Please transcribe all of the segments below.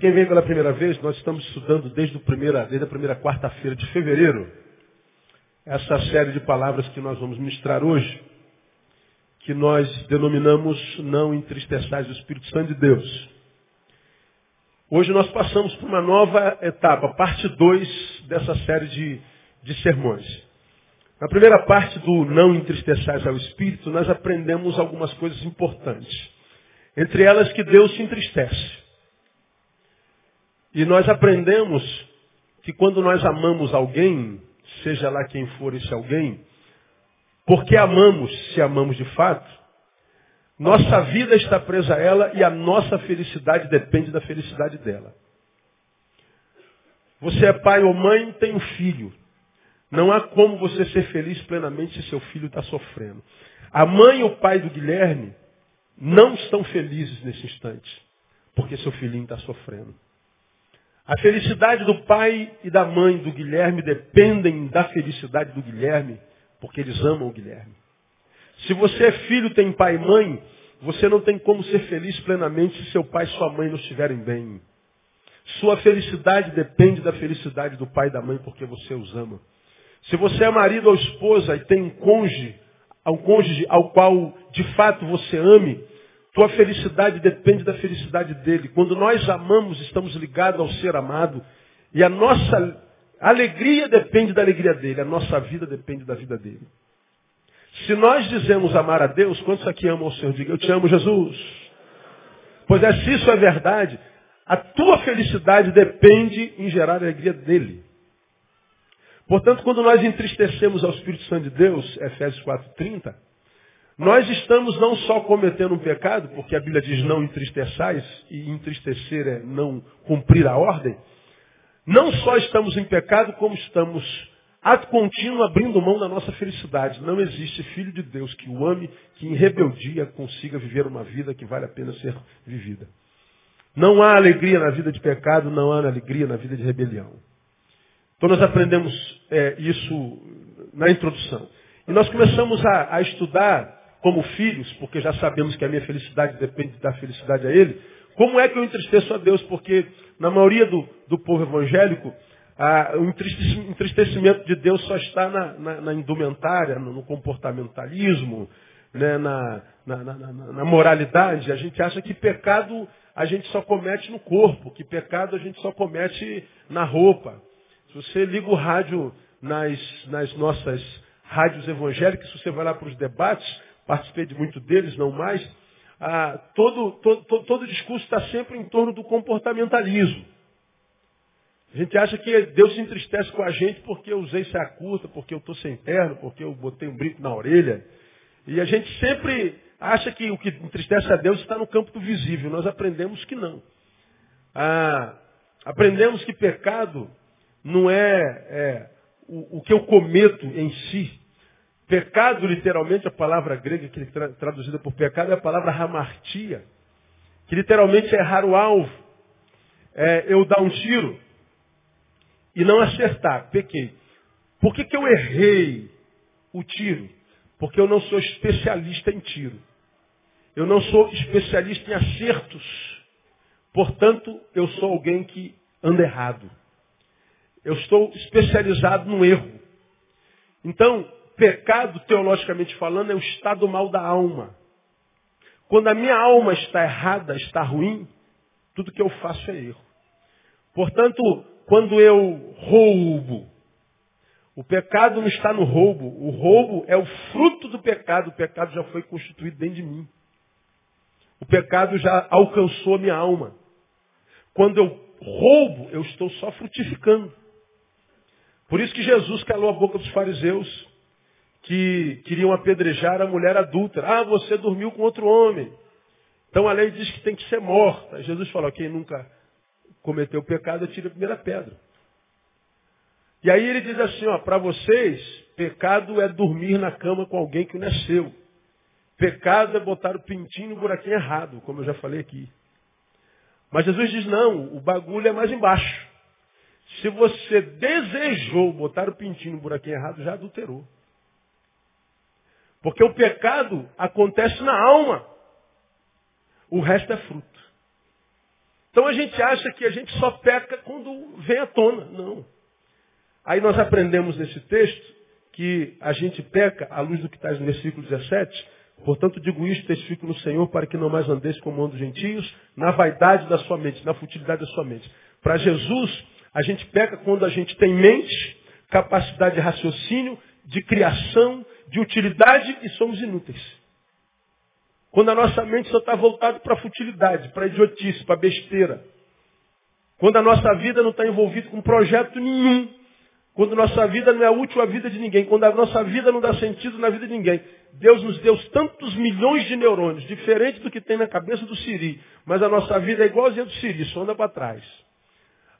Quem vem pela primeira vez, nós estamos estudando desde, primeira, desde a primeira quarta-feira de fevereiro essa série de palavras que nós vamos ministrar hoje, que nós denominamos Não Entristeçais o Espírito Santo de Deus. Hoje nós passamos por uma nova etapa, parte 2 dessa série de, de sermões. Na primeira parte do Não Entristeçais ao Espírito, nós aprendemos algumas coisas importantes. Entre elas que Deus se entristece. E nós aprendemos que quando nós amamos alguém, seja lá quem for esse alguém, porque amamos, se amamos de fato, nossa vida está presa a ela e a nossa felicidade depende da felicidade dela. Você é pai ou mãe, tem um filho. Não há como você ser feliz plenamente se seu filho está sofrendo. A mãe e o pai do Guilherme não estão felizes nesse instante, porque seu filhinho está sofrendo. A felicidade do pai e da mãe do Guilherme dependem da felicidade do Guilherme, porque eles amam o Guilherme. Se você é filho, tem pai e mãe, você não tem como ser feliz plenamente se seu pai e sua mãe não estiverem bem. Sua felicidade depende da felicidade do pai e da mãe, porque você os ama. Se você é marido ou esposa e tem um cônjuge, um cônjuge ao qual de fato você ame, tua felicidade depende da felicidade dele. Quando nós amamos, estamos ligados ao ser amado. E a nossa alegria depende da alegria dele. A nossa vida depende da vida dele. Se nós dizemos amar a Deus, quantos aqui amam o Senhor? Diga, eu te amo, Jesus. Pois é, se isso é verdade, a tua felicidade depende em gerar a alegria dele. Portanto, quando nós entristecemos ao Espírito Santo de Deus, Efésios 4,30, nós estamos não só cometendo um pecado, porque a Bíblia diz não entristeçais, e entristecer é não cumprir a ordem. Não só estamos em pecado, como estamos, ato contínuo, abrindo mão da nossa felicidade. Não existe filho de Deus que o ame, que em rebeldia consiga viver uma vida que vale a pena ser vivida. Não há alegria na vida de pecado, não há alegria na vida de rebelião. Então nós aprendemos é, isso na introdução. E nós começamos a, a estudar como filhos, porque já sabemos que a minha felicidade depende da felicidade a Ele, como é que eu entristeço a Deus? Porque na maioria do, do povo evangélico, o entristecimento de Deus só está na, na, na indumentária, no, no comportamentalismo, né, na, na, moralidade. A gente acha que pecado a gente só comete no corpo, que pecado a gente só comete na roupa. Se você liga o rádio nas, nas nossas rádios evangélicas, se você vai lá para os debates, participei de muito deles, não mais, ah, todo, todo, todo, todo discurso está sempre em torno do comportamentalismo. A gente acha que Deus se entristece com a gente porque eu usei saia curta, porque eu estou sem terno, porque eu botei um brinco na orelha. E a gente sempre acha que o que entristece a Deus está no campo do visível. Nós aprendemos que não. Ah, aprendemos que pecado não é, é o, o, que eu cometo em si, Pecado, literalmente, a palavra grega que é traduzida por pecado é a palavra hamartia, que literalmente é errar o alvo. É eu dar um tiro e não acertar. Pequei. Por que, que eu errei o tiro? Porque eu não sou especialista em tiro. Eu não sou especialista em acertos. Portanto, eu sou alguém que anda errado. Eu estou especializado no erro. Então, Pecado, teologicamente falando, é o estado mal da alma. Quando a minha alma está errada, está ruim, tudo que eu faço é erro. Portanto, quando eu roubo, o pecado não está no roubo. O roubo é o fruto do pecado. O pecado já foi constituído dentro de mim. O pecado já alcançou a minha alma. Quando eu roubo, eu estou só frutificando. Por isso que Jesus calou a boca dos fariseus que queriam apedrejar a mulher adulta. Ah, você dormiu com outro homem. Então a lei diz que tem que ser morta. Jesus falou, quem nunca cometeu pecado, tira a primeira pedra. E aí ele diz assim, ó, para vocês, pecado é dormir na cama com alguém que não é seu. Pecado é botar o pintinho no buraquinho errado, como eu já falei aqui. Mas Jesus diz, não, o bagulho é mais embaixo. Se você desejou botar o pintinho no buraquinho errado, já adulterou. Porque o pecado acontece na alma. O resto é fruto. Então a gente acha que a gente só peca quando vem à tona. Não. Aí nós aprendemos nesse texto que a gente peca à luz do que está no versículo 17. Portanto, digo isto, testifico no Senhor, para que não mais andeis como andam os gentios, na vaidade da sua mente, na futilidade da sua mente. Para Jesus, a gente peca quando a gente tem mente, capacidade de raciocínio, de criação, de utilidade e somos inúteis. Quando a nossa mente só está voltada para a futilidade, para a idiotice, para a besteira. Quando a nossa vida não está envolvida com projeto nenhum. Quando a nossa vida não é útil à vida de ninguém. Quando a nossa vida não dá sentido na vida de ninguém. Deus nos deu tantos milhões de neurônios, diferente do que tem na cabeça do Siri. Mas a nossa vida é igualzinha do Siri, só anda para trás.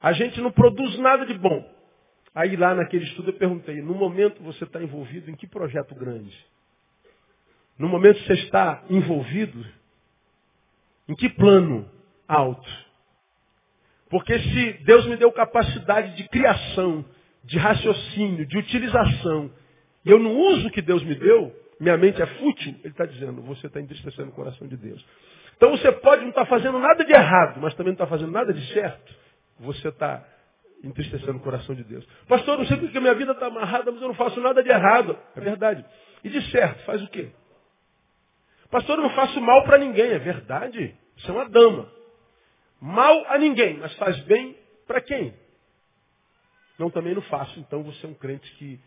A gente não produz nada de bom. Aí lá naquele estudo eu perguntei, no momento você está envolvido em que projeto grande? No momento você está envolvido em que plano alto? Porque se Deus me deu capacidade de criação, de raciocínio, de utilização, e eu não uso o que Deus me deu, minha mente é fútil, ele está dizendo, você está entristecendo o coração de Deus. Então você pode não estar tá fazendo nada de errado, mas também não está fazendo nada de certo. Você está entristecendo o coração de Deus. Pastor, não sei porque minha vida está amarrada, mas eu não faço nada de errado. É verdade. E de certo, faz o quê? Pastor, eu não faço mal para ninguém. É verdade. Você é uma dama. Mal a ninguém, mas faz bem para quem? Não, também não faço. Então você é um crente que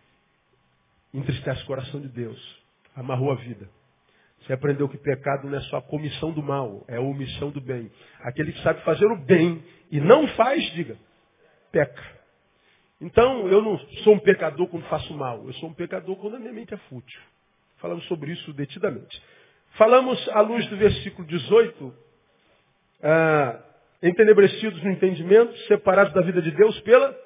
entristece o coração de Deus. Amarrou a vida. Você aprendeu que pecado não é só a comissão do mal, é a omissão do bem. Aquele que sabe fazer o bem e não faz, diga, peca. Então, eu não sou um pecador quando faço mal. Eu sou um pecador quando a minha mente é fútil. Falamos sobre isso detidamente. Falamos à luz do versículo 18, ah, entenebrecidos no entendimento, separados da vida de Deus pela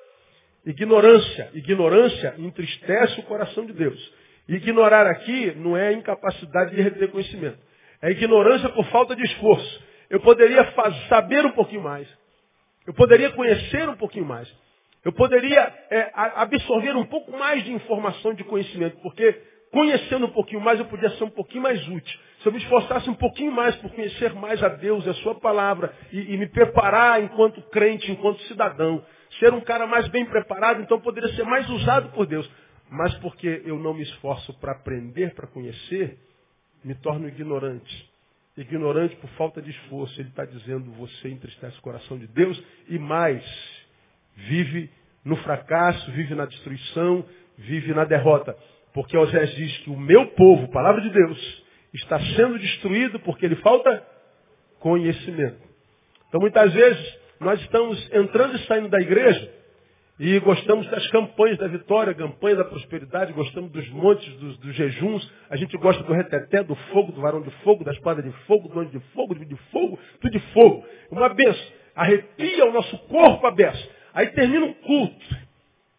ignorância. Ignorância entristece o coração de Deus. Ignorar aqui não é incapacidade de reter conhecimento. É ignorância por falta de esforço. Eu poderia saber um pouquinho mais. Eu poderia conhecer um pouquinho mais. Eu poderia é, absorver um pouco mais de informação, de conhecimento, porque conhecendo um pouquinho mais eu podia ser um pouquinho mais útil. Se eu me esforçasse um pouquinho mais por conhecer mais a Deus e a Sua palavra e, e me preparar enquanto crente, enquanto cidadão, ser um cara mais bem preparado, então poderia ser mais usado por Deus. Mas porque eu não me esforço para aprender, para conhecer, me torno ignorante ignorante por falta de esforço. Ele está dizendo, você entristece o coração de Deus e mais, vive no fracasso, vive na destruição, vive na derrota. Porque Osés diz que o meu povo, palavra de Deus, está sendo destruído porque ele falta conhecimento. Então muitas vezes nós estamos entrando e saindo da igreja e gostamos das campanhas da vitória, campanha da prosperidade, gostamos dos montes, dos, dos, jejuns. A gente gosta do reteté, do fogo, do varão de fogo, da espada de fogo, do anjo de fogo, de fogo, tudo de fogo. Uma benção. Arrepia o nosso corpo a benção. Aí termina um culto.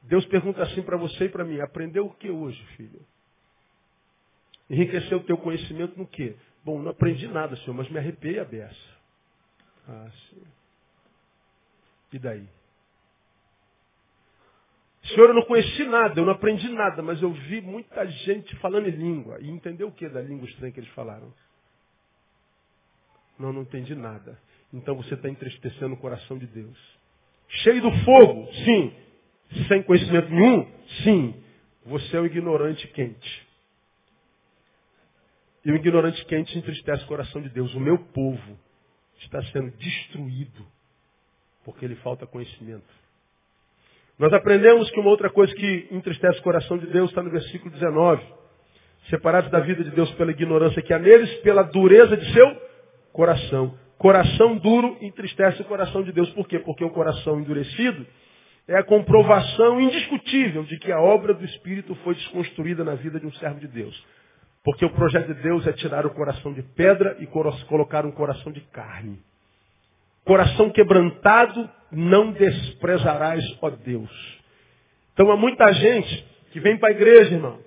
Deus pergunta assim para você e para mim, aprendeu o que hoje, filho? Enriqueceu o teu conhecimento no quê? Bom, não aprendi nada, Senhor, mas me arrepiei a beça. Ah, Senhor. E daí? Senhor, eu não conheci nada, eu não aprendi nada, mas eu vi muita gente falando em língua. E entendeu o que da língua estranha que eles falaram? Não, não entendi nada. Então você está entristecendo o coração de Deus. Cheio do fogo, sim. Sem conhecimento nenhum, sim. Você é um ignorante quente. E o ignorante quente entristece o coração de Deus. O meu povo está sendo destruído porque lhe falta conhecimento. Nós aprendemos que uma outra coisa que entristece o coração de Deus está no versículo 19. Separados da vida de Deus pela ignorância que há neles, pela dureza de seu coração. Coração duro entristece o coração de Deus. Por quê? Porque o coração endurecido é a comprovação indiscutível de que a obra do Espírito foi desconstruída na vida de um servo de Deus. Porque o projeto de Deus é tirar o coração de pedra e colocar um coração de carne. Coração quebrantado não desprezarás, ó Deus. Então há muita gente que vem para a igreja, irmão.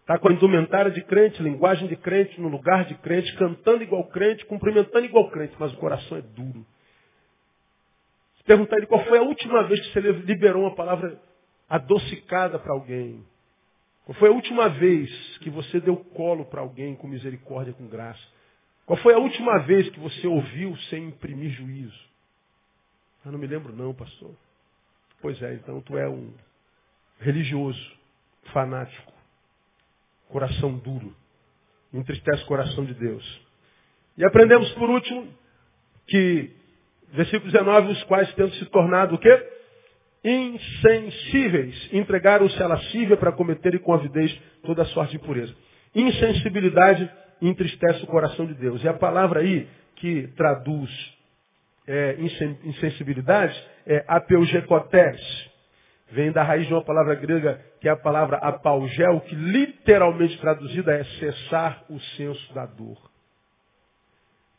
Está com a indumentária de crente, linguagem de crente, no lugar de crente, cantando igual crente, cumprimentando igual crente, mas o coração é duro. Se perguntar ele qual foi a última vez que você liberou uma palavra adocicada para alguém. Qual foi a última vez que você deu colo para alguém com misericórdia, com graça? Qual foi a última vez que você ouviu sem imprimir juízo? Eu não me lembro não, pastor. Pois é, então tu é um religioso, fanático, coração duro. Entristece o coração de Deus. E aprendemos por último que, versículo 19, os quais tendo se tornado o quê? Insensíveis. Entregaram-se à lascívia para cometerem com avidez toda a sorte de impureza. Insensibilidade entristece o coração de Deus. E a palavra aí que traduz é, insensibilidade é apeugecotés. Vem da raiz de uma palavra grega que é a palavra apaugel, que literalmente traduzida é cessar o senso da dor.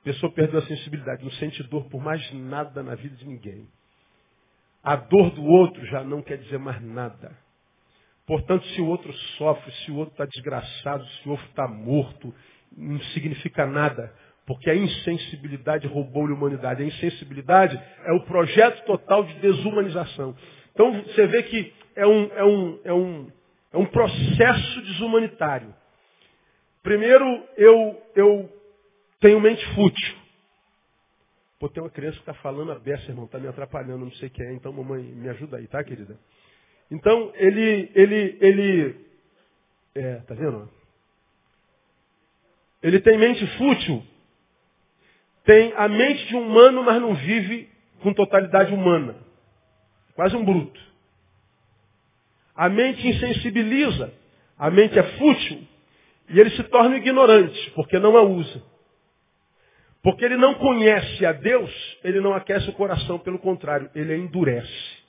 A pessoa perdeu a sensibilidade, não sente dor por mais nada na vida de ninguém. A dor do outro já não quer dizer mais nada. Portanto, se o outro sofre, se o outro está desgraçado, se o outro está morto, não significa nada, porque a insensibilidade roubou-lhe a humanidade. A insensibilidade é o projeto total de desumanização. Então você vê que é um, é um, é um, é um processo desumanitário. Primeiro, eu, eu tenho mente fútil. Pô, tem uma criança que está falando a beça, irmão, está me atrapalhando, não sei quem é, então mamãe, me ajuda aí, tá, querida? Então, ele, ele, ele, é, tá vendo? Ele tem mente fútil, tem a mente de um humano, mas não vive com totalidade humana. Quase um bruto. A mente insensibiliza, a mente é fútil, e ele se torna ignorante, porque não a usa. Porque ele não conhece a Deus, ele não aquece o coração, pelo contrário, ele a endurece.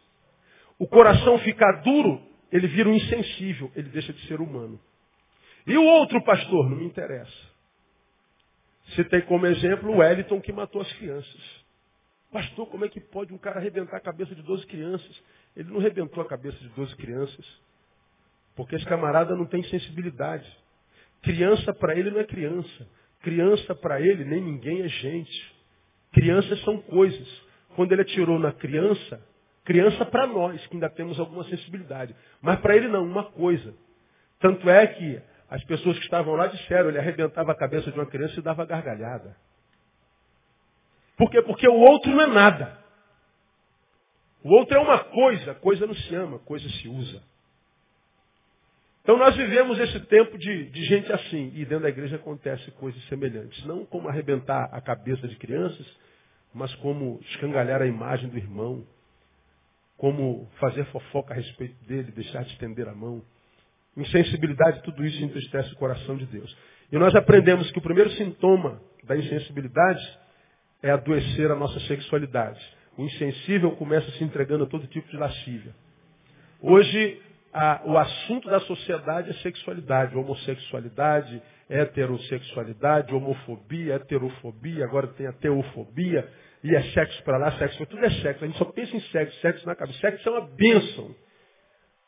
O coração fica duro, ele vira um insensível, ele deixa de ser humano. E o outro pastor, não me interessa. Citei como exemplo o Wellington que matou as crianças. Pastor, como é que pode um cara arrebentar a cabeça de 12 crianças? Ele não arrebentou a cabeça de 12 crianças. Porque esse camarada não tem sensibilidade. Criança para ele não é criança. Criança para ele nem ninguém é gente. Crianças são coisas. Quando ele atirou na criança, criança para nós, que ainda temos alguma sensibilidade. Mas para ele não, uma coisa. Tanto é que as pessoas que estavam lá disseram, ele arrebentava a cabeça de uma criança e dava gargalhada. Por quê? Porque o outro não é nada. O outro é uma coisa, coisa não se ama, coisa se usa. Então nós vivemos esse tempo de, de, gente assim, e dentro da igreja acontece coisas semelhantes. Não como arrebentar a cabeça de crianças, mas como escangalhar a imagem do irmão, como fazer fofoca a respeito dele, deixar de estender a mão. Insensibilidade, tudo isso entristece o coração de Deus. E nós aprendemos que o primeiro sintoma da insensibilidade é adoecer a nossa sexualidade. O insensível começa se entregando a todo tipo de lascívia. Hoje, a, o assunto da sociedade é sexualidade, homossexualidade, heterossexualidade, homofobia, heterofobia, agora tem a teofobia, e é sexo para lá, sexo para tudo é sexo. A gente só pensa em sexo, sexo na cabeça. Sexo é uma bênção.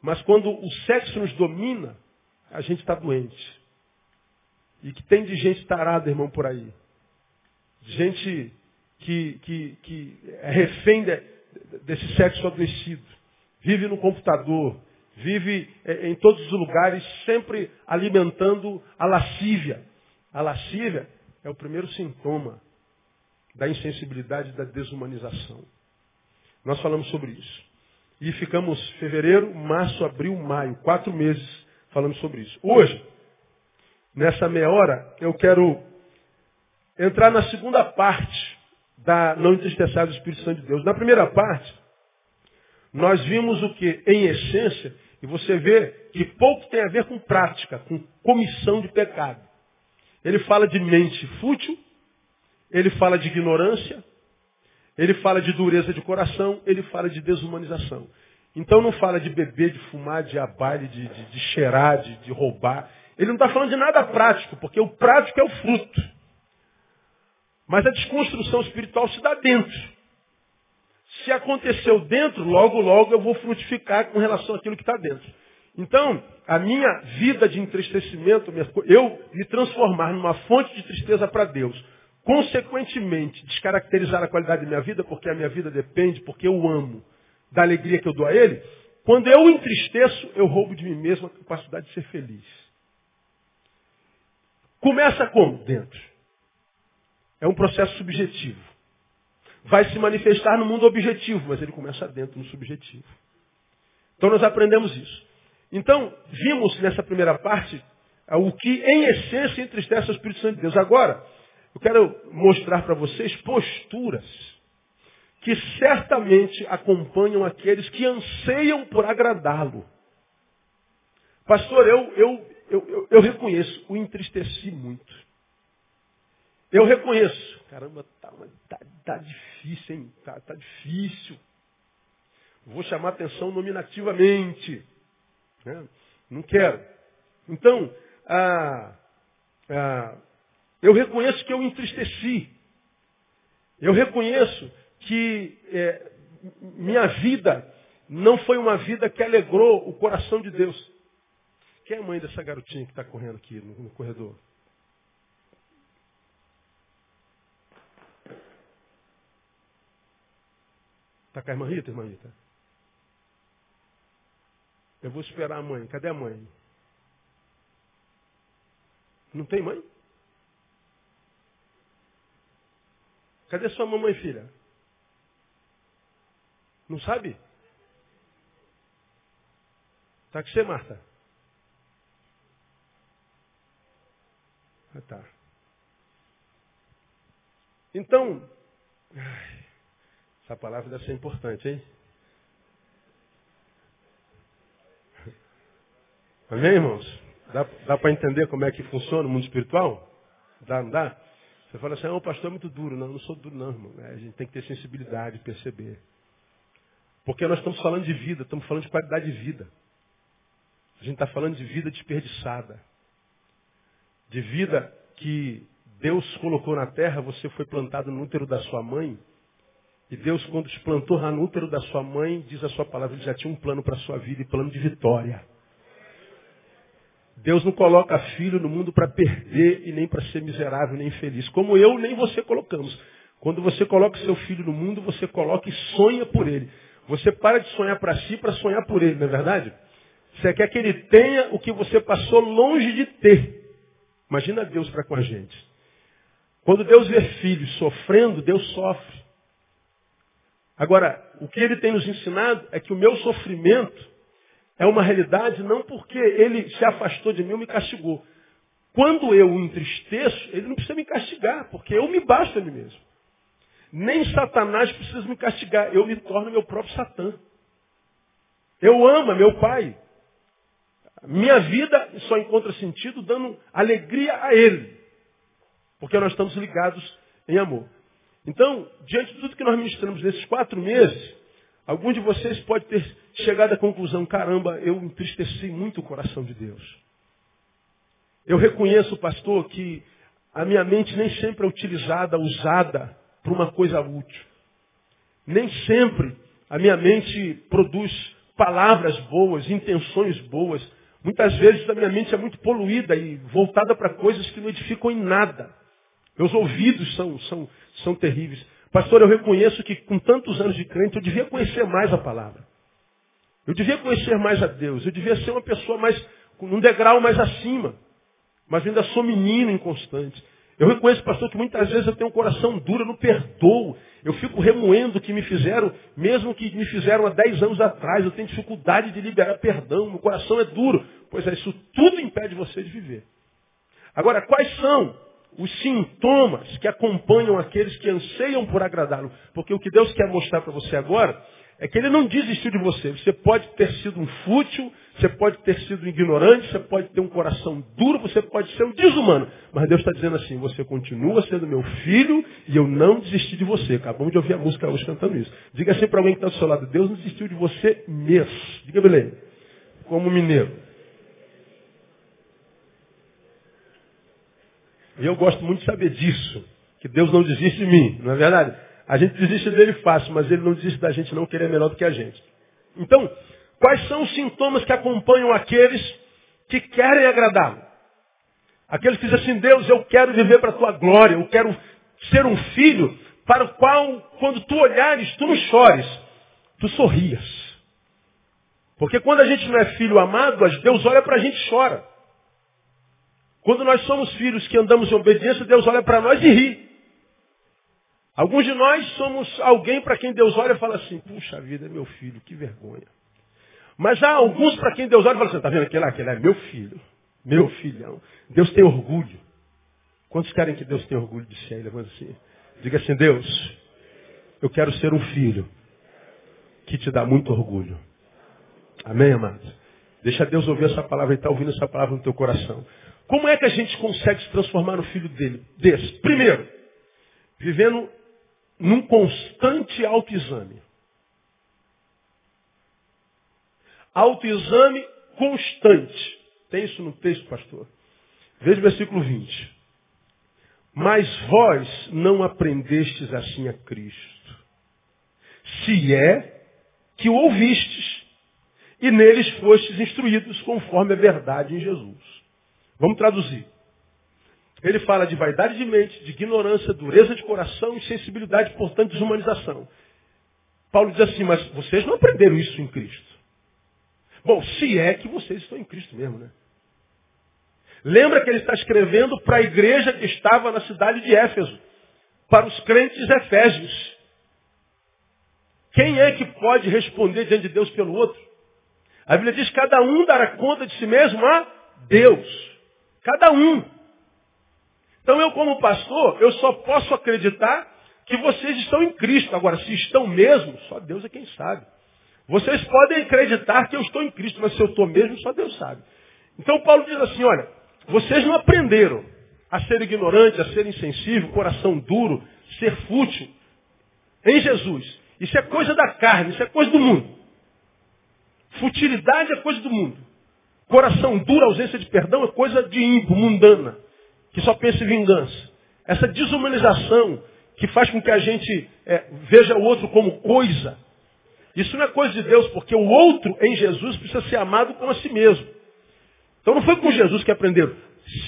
Mas quando o sexo nos domina, a gente está doente. E que tem de gente tarada, irmão, por aí. Gente que, que, que é refém de, desse sexo adoecido. Vive no computador, vive é, em todos os lugares, sempre alimentando a lascívia. A lascívia é o primeiro sintoma da insensibilidade e da desumanização. Nós falamos sobre isso. E ficamos fevereiro, março, abril, maio, quatro meses falando sobre isso. Hoje, nessa meia hora, eu quero entrar na segunda parte da Não Entristecer do Espírito Santo de Deus. Na primeira parte, nós vimos o que? Em essência, e você vê que pouco tem a ver com prática, com comissão de pecado. Ele fala de mente fútil, ele fala de ignorância, ele fala de dureza de coração, ele fala de desumanização. Então não fala de beber, de fumar, de abaile, de, de, de cheirar, de, de roubar. Ele não está falando de nada prático, porque o prático é o fruto. Mas a desconstrução espiritual se dá dentro. Se aconteceu dentro, logo, logo eu vou frutificar com relação àquilo que está dentro. Então, a minha vida de entristecimento, eu me transformar numa fonte de tristeza para Deus, consequentemente, descaracterizar a qualidade da minha vida, porque a minha vida depende, porque eu amo, da alegria que eu dou a Ele, quando eu entristeço, eu roubo de mim mesmo a capacidade de ser feliz. Começa como? Dentro. É um processo subjetivo. vai se manifestar no mundo objetivo, mas ele começa dentro, no subjetivo. Então nós aprendemos isso. Então, vimos nessa primeira parte o que em essência entristece o Espírito Santo de Deus. Agora, eu quero mostrar para vocês posturas que certamente acompanham aqueles que anseiam por agradá-lo. Pastor, eu, eu, eu, eu, reconheço, o entristeci muito. Eu reconheço. Caramba, tá, tá, tá difícil, hein? Tá, tá difícil. Vou chamar atenção nominativamente. Né? Não quero. Então, ah, ah, eu reconheço que eu entristeci. Eu reconheço que é, minha vida não foi uma vida que alegrou o coração de Deus. Quem é a mãe dessa garotinha que está correndo aqui no, no corredor? Está com a irmã Rita, irmã Rita? Eu vou esperar a mãe. Cadê a mãe? Não tem mãe? Cadê sua mamãe, filha? Não sabe? Tá com você, Marta? Ah, tá. Então, essa palavra deve ser importante, hein? Amém, irmãos? Dá, dá para entender como é que funciona o mundo espiritual? Dá, não dá? Você fala assim, ah, o pastor é muito duro. Não, não sou duro não, irmão. É, a gente tem que ter sensibilidade, perceber. Porque nós estamos falando de vida, estamos falando de qualidade de vida. A gente está falando de vida desperdiçada. De vida que Deus colocou na terra, você foi plantado no útero da sua mãe. E Deus, quando te plantou no útero da sua mãe, diz a sua palavra, ele já tinha um plano para a sua vida e plano de vitória. Deus não coloca filho no mundo para perder e nem para ser miserável nem infeliz. Como eu nem você colocamos. Quando você coloca seu filho no mundo, você coloca e sonha por ele. Você para de sonhar para si para sonhar por ele, não é verdade? Você quer que ele tenha o que você passou longe de ter. Imagina Deus para com a gente. Quando Deus vê filhos sofrendo, Deus sofre. Agora, o que ele tem nos ensinado é que o meu sofrimento é uma realidade não porque ele se afastou de mim ou me castigou. Quando eu o entristeço, ele não precisa me castigar, porque eu me basto a mim mesmo. Nem Satanás precisa me castigar. Eu me torno meu próprio Satã. Eu amo meu pai. Minha vida só encontra sentido dando alegria a ele. Porque nós estamos ligados em amor. Então, diante de tudo que nós ministramos nesses quatro meses, alguns de vocês pode ter chegado à conclusão, caramba, eu entristeci muito o coração de Deus. Eu reconheço, pastor, que a minha mente nem sempre é utilizada, usada para uma coisa útil. Nem sempre a minha mente produz palavras boas, intenções boas. Muitas vezes a minha mente é muito poluída e voltada para coisas que não edificam em nada. Meus ouvidos são, são, são terríveis. Pastor, eu reconheço que com tantos anos de crente eu devia conhecer mais a palavra. Eu devia conhecer mais a Deus. Eu devia ser uma pessoa mais, um degrau mais acima. Mas ainda sou menino inconstante. Eu reconheço, pastor, que muitas vezes eu tenho um coração duro, eu não perdoo. Eu fico remoendo o que me fizeram, mesmo que me fizeram há 10 anos atrás. Eu tenho dificuldade de liberar perdão. Meu coração é duro. Pois é, isso tudo impede você de viver. Agora, quais são os sintomas que acompanham aqueles que anseiam por agradá-lo? Porque o que Deus quer mostrar para você agora é que ele não desistiu de você. Você pode ter sido um fútil, você pode ter sido ignorante, você pode ter um coração duro, você pode ser um desumano. Mas Deus está dizendo assim, você continua sendo meu filho e eu não desisti de você. Acabamos de ouvir a música hoje cantando isso. Diga assim para alguém que está do seu lado, Deus não desistiu de você mesmo. Diga, Belém. Como mineiro. E eu gosto muito de saber disso. Que Deus não desiste de mim, não é verdade? A gente desiste dele fácil, mas ele não desiste da gente não querer melhor do que a gente. Então, quais são os sintomas que acompanham aqueles que querem agradá-lo? Aqueles que dizem assim, Deus, eu quero viver para a tua glória, eu quero ser um filho para o qual, quando tu olhares, tu não chores, tu sorrias. Porque quando a gente não é filho amado, Deus olha para a gente e chora. Quando nós somos filhos que andamos em obediência, Deus olha para nós e ri. Alguns de nós somos alguém para quem Deus olha e fala assim, puxa vida, meu filho, que vergonha. Mas há alguns para quem Deus olha e fala assim, está vendo aquele lá? Aquele é meu filho, meu filhão. Deus tem orgulho. Quantos querem que Deus tenha orgulho de si? Levanta assim. Diga assim, Deus, eu quero ser um filho que te dá muito orgulho. Amém, amados? Deixa Deus ouvir essa palavra e está ouvindo essa palavra no teu coração. Como é que a gente consegue se transformar no filho dele? Desse. Primeiro, vivendo num constante autoexame. Autoexame constante. Tem isso no texto, pastor? Veja o versículo 20. Mas vós não aprendestes assim a Cristo. Se é que o ouvistes e neles fostes instruídos conforme a verdade em Jesus. Vamos traduzir. Ele fala de vaidade de mente, de ignorância, dureza de coração, insensibilidade, portanto, desumanização. Paulo diz assim, mas vocês não aprenderam isso em Cristo. Bom, se é que vocês estão em Cristo mesmo, né? Lembra que ele está escrevendo para a igreja que estava na cidade de Éfeso, para os crentes efésios. Quem é que pode responder diante de Deus pelo outro? A Bíblia diz que cada um dará conta de si mesmo a Deus. Cada um. Então eu, como pastor, eu só posso acreditar que vocês estão em Cristo. Agora, se estão mesmo, só Deus é quem sabe. Vocês podem acreditar que eu estou em Cristo, mas se eu estou mesmo, só Deus sabe. Então Paulo diz assim, olha, vocês não aprenderam a ser ignorante, a ser insensível, coração duro, ser fútil em Jesus. Isso é coisa da carne, isso é coisa do mundo. Futilidade é coisa do mundo. Coração duro, ausência de perdão é coisa de ímpio, mundana que só pensa em vingança. Essa desumanização que faz com que a gente é, veja o outro como coisa. Isso não é coisa de Deus, porque o outro em Jesus precisa ser amado como a si mesmo. Então não foi com Jesus que aprenderam.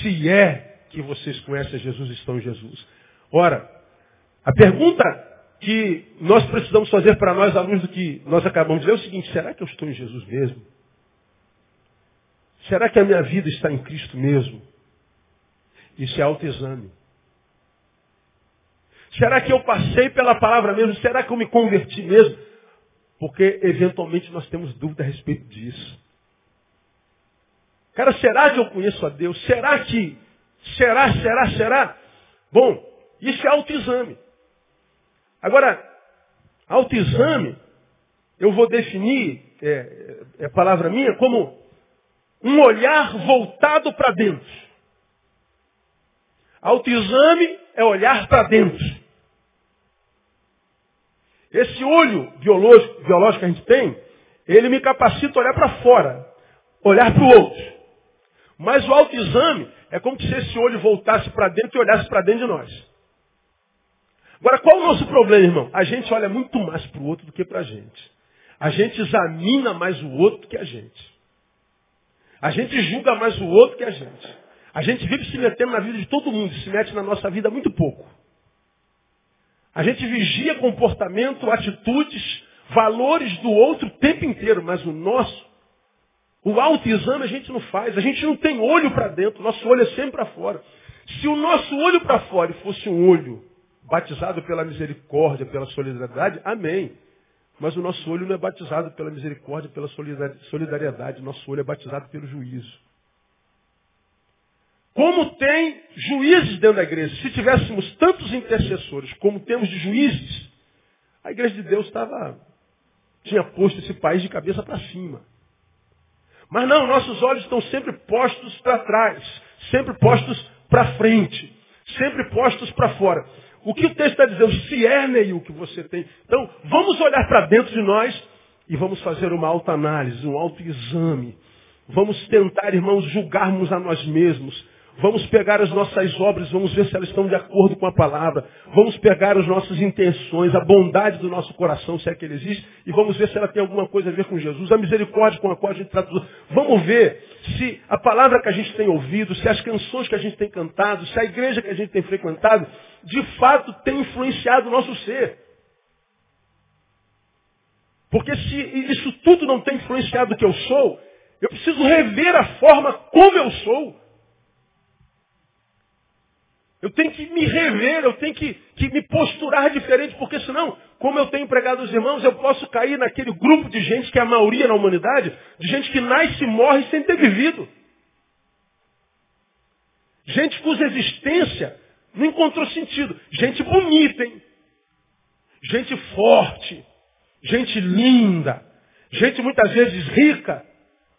Se é que vocês conhecem Jesus, estão em Jesus. Ora, a pergunta que nós precisamos fazer para nós, à luz do que nós acabamos de ler, é o seguinte: será que eu estou em Jesus mesmo? Será que a minha vida está em Cristo mesmo? Isso é autoexame. Será que eu passei pela palavra mesmo? Será que eu me converti mesmo? Porque eventualmente nós temos dúvida a respeito disso. Cara, será que eu conheço a Deus? Será que? Será, será, será? Bom, isso é autoexame. Agora, autoexame, eu vou definir, é, é palavra minha, como um olhar voltado para dentro. Autoexame é olhar para dentro. Esse olho biológico, biológico que a gente tem, ele me capacita a olhar para fora, olhar para o outro. Mas o autoexame é como se esse olho voltasse para dentro e olhasse para dentro de nós. Agora, qual o nosso problema, irmão? A gente olha muito mais para o outro do que para a gente. A gente examina mais o outro do que a gente. A gente julga mais o outro que a gente. A gente vive se metendo na vida de todo mundo, se mete na nossa vida muito pouco. A gente vigia comportamento, atitudes, valores do outro o tempo inteiro, mas o nosso, o autoexame a gente não faz. A gente não tem olho para dentro, nosso olho é sempre para fora. Se o nosso olho para fora fosse um olho batizado pela misericórdia, pela solidariedade, amém. Mas o nosso olho não é batizado pela misericórdia, pela solidariedade. Nosso olho é batizado pelo juízo. Como tem juízes dentro da igreja. Se tivéssemos tantos intercessores como temos de juízes, a igreja de Deus estava tinha posto esse país de cabeça para cima. Mas não, nossos olhos estão sempre postos para trás, sempre postos para frente, sempre postos para fora. O que o texto está dizendo? Se é o que você tem. Então, vamos olhar para dentro de nós e vamos fazer uma autoanálise, um autoexame. Vamos tentar, irmãos, julgarmos a nós mesmos. Vamos pegar as nossas obras, vamos ver se elas estão de acordo com a palavra. Vamos pegar as nossas intenções, a bondade do nosso coração, se é que ele existe, e vamos ver se ela tem alguma coisa a ver com Jesus. A misericórdia com a qual a gente trata. Vamos ver se a palavra que a gente tem ouvido, se as canções que a gente tem cantado, se a igreja que a gente tem frequentado, de fato tem influenciado o nosso ser. Porque se isso tudo não tem influenciado o que eu sou, eu preciso rever a forma como eu sou. Eu tenho que me rever, eu tenho que, que me posturar diferente, porque senão, como eu tenho empregado os irmãos, eu posso cair naquele grupo de gente que é a maioria na humanidade, de gente que nasce e morre sem ter vivido. Gente cuja existência não encontrou sentido. Gente bonita, hein? Gente forte. Gente linda. Gente muitas vezes rica.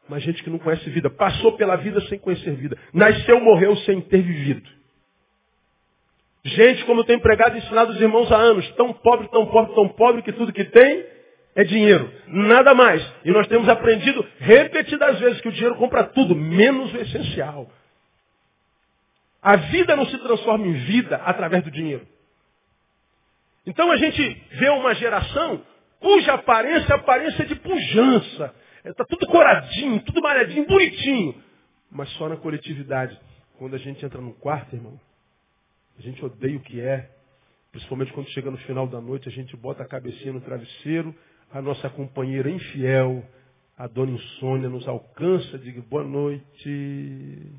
Mas gente que não conhece vida. Passou pela vida sem conhecer vida. Nasceu, morreu sem ter vivido. Gente, como eu tenho empregado e ensinado os irmãos há anos, tão pobre, tão pobre, tão pobre, que tudo que tem é dinheiro. Nada mais. E nós temos aprendido repetidas vezes que o dinheiro compra tudo, menos o essencial. A vida não se transforma em vida através do dinheiro. Então a gente vê uma geração cuja aparência é aparência de pujança. Está tudo coradinho, tudo malhadinho, bonitinho. Mas só na coletividade. Quando a gente entra no quarto, irmão, a gente odeia o que é. Principalmente quando chega no final da noite, a gente bota a cabecinha no travesseiro, a nossa companheira infiel, a dona insônia, nos alcança, diga boa noite.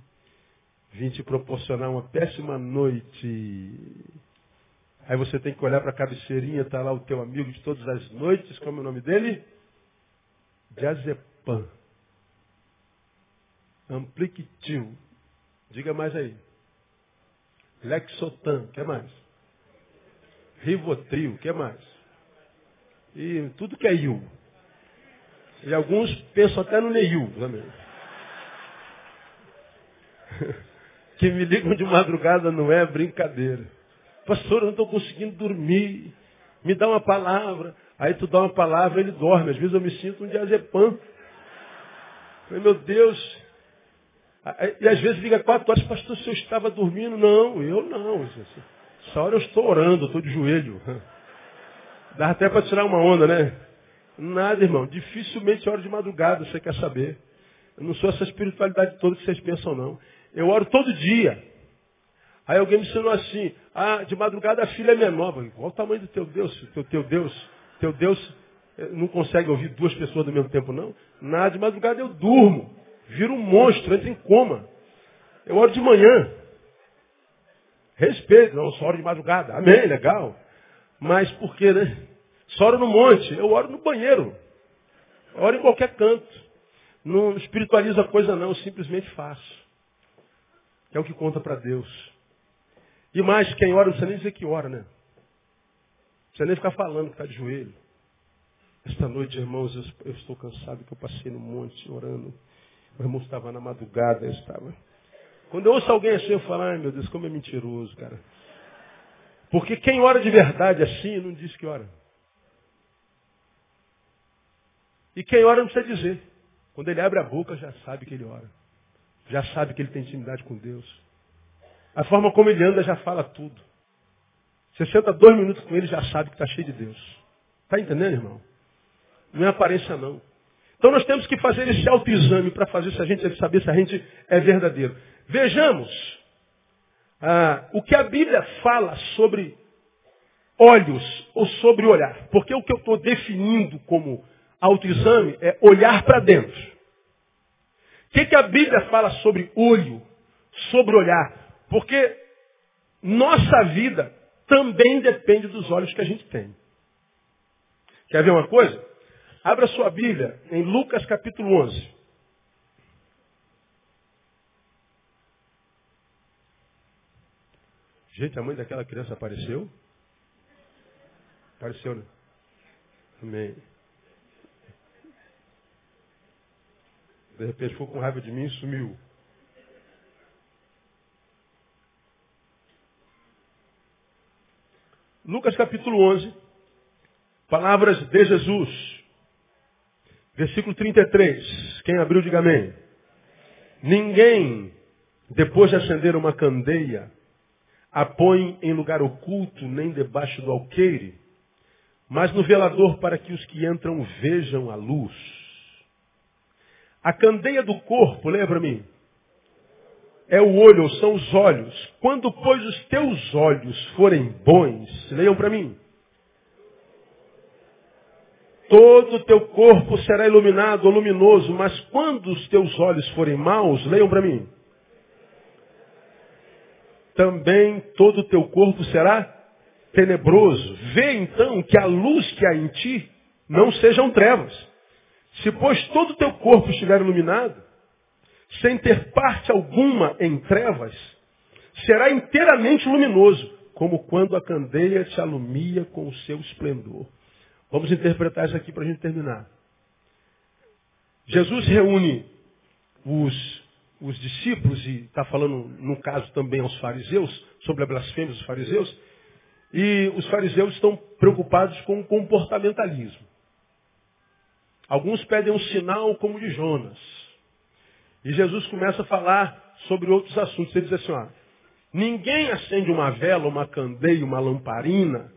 Vim te proporcionar uma péssima noite. Aí você tem que olhar para a cabeceirinha, está lá o teu amigo de todas as noites, como é o nome dele? Diazepam. Ampliquitil. Diga mais aí. Lexotan, que mais? Rivotril, que mais? E tudo que é IU. E alguns pensam até no Neil também. Que me ligam de madrugada não é brincadeira. Pastor, eu não estou conseguindo dormir. Me dá uma palavra. Aí tu dá uma palavra, ele dorme. Às vezes eu me sinto um diazepam. Meu Deus, e às vezes liga quatro horas, pastor, se eu estava dormindo. Não, eu não. Essa hora eu estou orando, estou de joelho. Dá até para tirar uma onda, né? Nada, irmão. Dificilmente é hora de madrugada, você quer saber. Eu não sou essa espiritualidade toda que vocês pensam, não. Eu oro todo dia. Aí alguém me ensinou assim, ah, de madrugada a filha é menor. Qual o tamanho do teu Deus? Teu, teu Deus, teu Deus eh, não consegue ouvir duas pessoas ao mesmo tempo, não? Nada, de madrugada eu durmo vira um monstro, entra em coma. Eu oro de manhã. Respeito, não, só oro de madrugada. Amém, legal. Mas por quê, né? Só oro no monte, eu oro no banheiro. Eu oro em qualquer canto. Não espiritualizo a coisa não, simplesmente faço. É o que conta para Deus. E mais, quem ora, não precisa nem dizer que ora, né? Não precisa nem ficar falando que está de joelho. Esta noite, irmãos, eu, eu estou cansado que eu passei no monte orando. O irmão estava na madrugada, eu estava. Quando eu ouço alguém assim, eu falo, ai meu Deus, como é mentiroso, cara. Porque quem ora de verdade assim não diz que ora. E quem ora não precisa dizer. Quando ele abre a boca, já sabe que ele ora. Já sabe que ele tem intimidade com Deus. A forma como ele anda já fala tudo. Você senta dois minutos com ele, já sabe que está cheio de Deus. Está entendendo, irmão? Não é aparência, não. Então nós temos que fazer esse autoexame para fazer se a gente saber se a gente é verdadeiro. Vejamos ah, o que a Bíblia fala sobre olhos ou sobre olhar. Porque o que eu estou definindo como autoexame é olhar para dentro. O que, que a Bíblia fala sobre olho, sobre olhar? Porque nossa vida também depende dos olhos que a gente tem. Quer ver uma coisa? Abra sua Bíblia em Lucas capítulo 11. Gente, a mãe daquela criança apareceu? Apareceu, né? Amém. De repente ficou com raiva de mim e sumiu. Lucas capítulo 11. Palavras de Jesus. Versículo 33. Quem abriu, diga amém. Ninguém, depois de acender uma candeia, a põe em lugar oculto, nem debaixo do alqueire, mas no velador para que os que entram vejam a luz. A candeia do corpo, lembra-me, é o olho, são os olhos. Quando, pois, os teus olhos forem bons, leiam para mim, todo o teu corpo será iluminado luminoso, mas quando os teus olhos forem maus, leiam para mim. também todo o teu corpo será tenebroso. Vê então que a luz que há em ti não sejam trevas. Se, pois, todo o teu corpo estiver iluminado, sem ter parte alguma em trevas, será inteiramente luminoso, como quando a candeia te alumia com o seu esplendor. Vamos interpretar isso aqui para a gente terminar. Jesus reúne os, os discípulos, e está falando, no caso, também aos fariseus, sobre a blasfêmia dos fariseus, e os fariseus estão preocupados com o comportamentalismo. Alguns pedem um sinal como o de Jonas. E Jesus começa a falar sobre outros assuntos. Ele diz assim, ó, ninguém acende uma vela, uma candeia, uma lamparina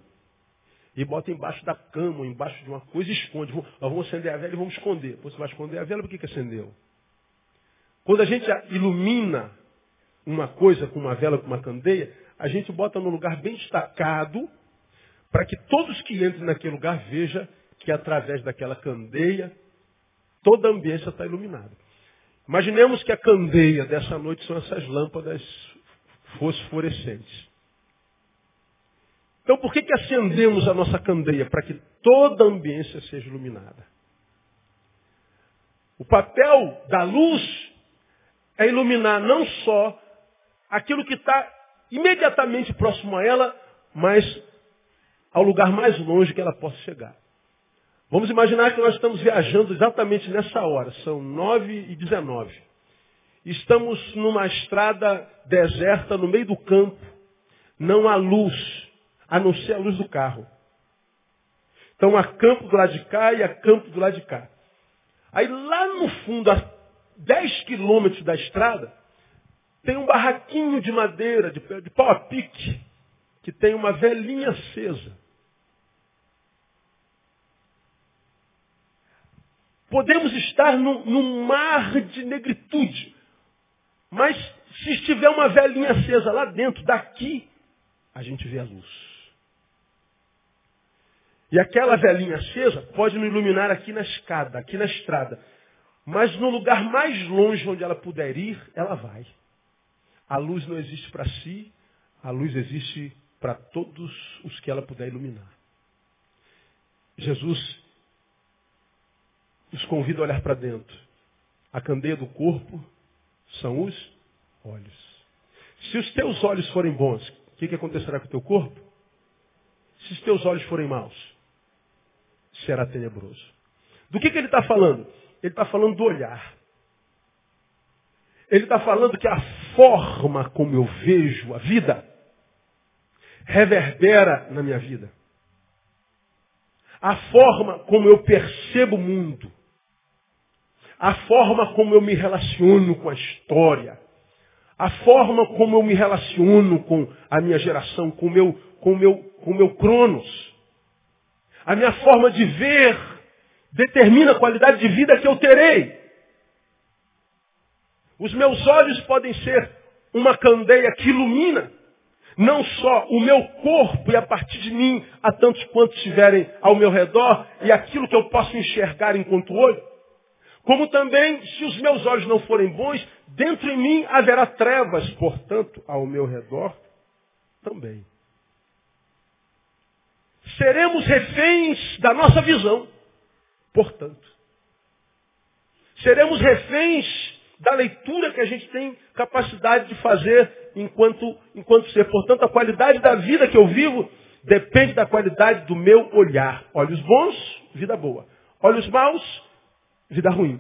e bota embaixo da cama, embaixo de uma coisa e esconde. Vamos acender a vela e vamos esconder. Você vai esconder a vela, por que, que acendeu? Quando a gente ilumina uma coisa com uma vela, com uma candeia, a gente bota num lugar bem destacado, para que todos que entrem naquele lugar vejam que através daquela candeia, toda a ambiência está iluminada. Imaginemos que a candeia dessa noite são essas lâmpadas fosforescentes. Então por que, que acendemos a nossa candeia? Para que toda a ambiência seja iluminada. O papel da luz é iluminar não só aquilo que está imediatamente próximo a ela, mas ao lugar mais longe que ela possa chegar. Vamos imaginar que nós estamos viajando exatamente nessa hora, são 9 e 19. Estamos numa estrada deserta no meio do campo, não há luz a não ser a luz do carro. Então há campo do lado de cá e há campo do lado de cá. Aí lá no fundo, a 10 quilômetros da estrada, tem um barraquinho de madeira, de, de pau a pique, que tem uma velhinha acesa. Podemos estar num, mar de negritude, mas se estiver uma velhinha acesa lá dentro, daqui, a gente vê a luz. E aquela velhinha acesa pode nos iluminar aqui na escada, aqui na estrada. Mas no lugar mais longe onde ela puder ir, ela vai. A luz não existe para si, a luz existe para todos os que ela puder iluminar. Jesus nos convida a olhar para dentro. A candeia do corpo são os olhos. Se os teus olhos forem bons, o que, que acontecerá com o teu corpo? Se os teus olhos forem maus, será tenebroso. Do que, que ele está falando? Ele está falando do olhar. Ele está falando que a forma como eu vejo a vida reverbera na minha vida. A forma como eu percebo o mundo. A forma como eu me relaciono com a história. A forma como eu me relaciono com a minha geração, com o meu, com o meu, com o meu cronos. A minha forma de ver determina a qualidade de vida que eu terei. Os meus olhos podem ser uma candeia que ilumina não só o meu corpo e a partir de mim a tantos quantos estiverem ao meu redor e aquilo que eu posso enxergar enquanto olho, como também, se os meus olhos não forem bons, dentro em mim haverá trevas, portanto, ao meu redor também seremos reféns da nossa visão. Portanto, seremos reféns da leitura que a gente tem capacidade de fazer enquanto, enquanto ser. Portanto, a qualidade da vida que eu vivo depende da qualidade do meu olhar. Olhos bons, vida boa. Olhos maus, vida ruim.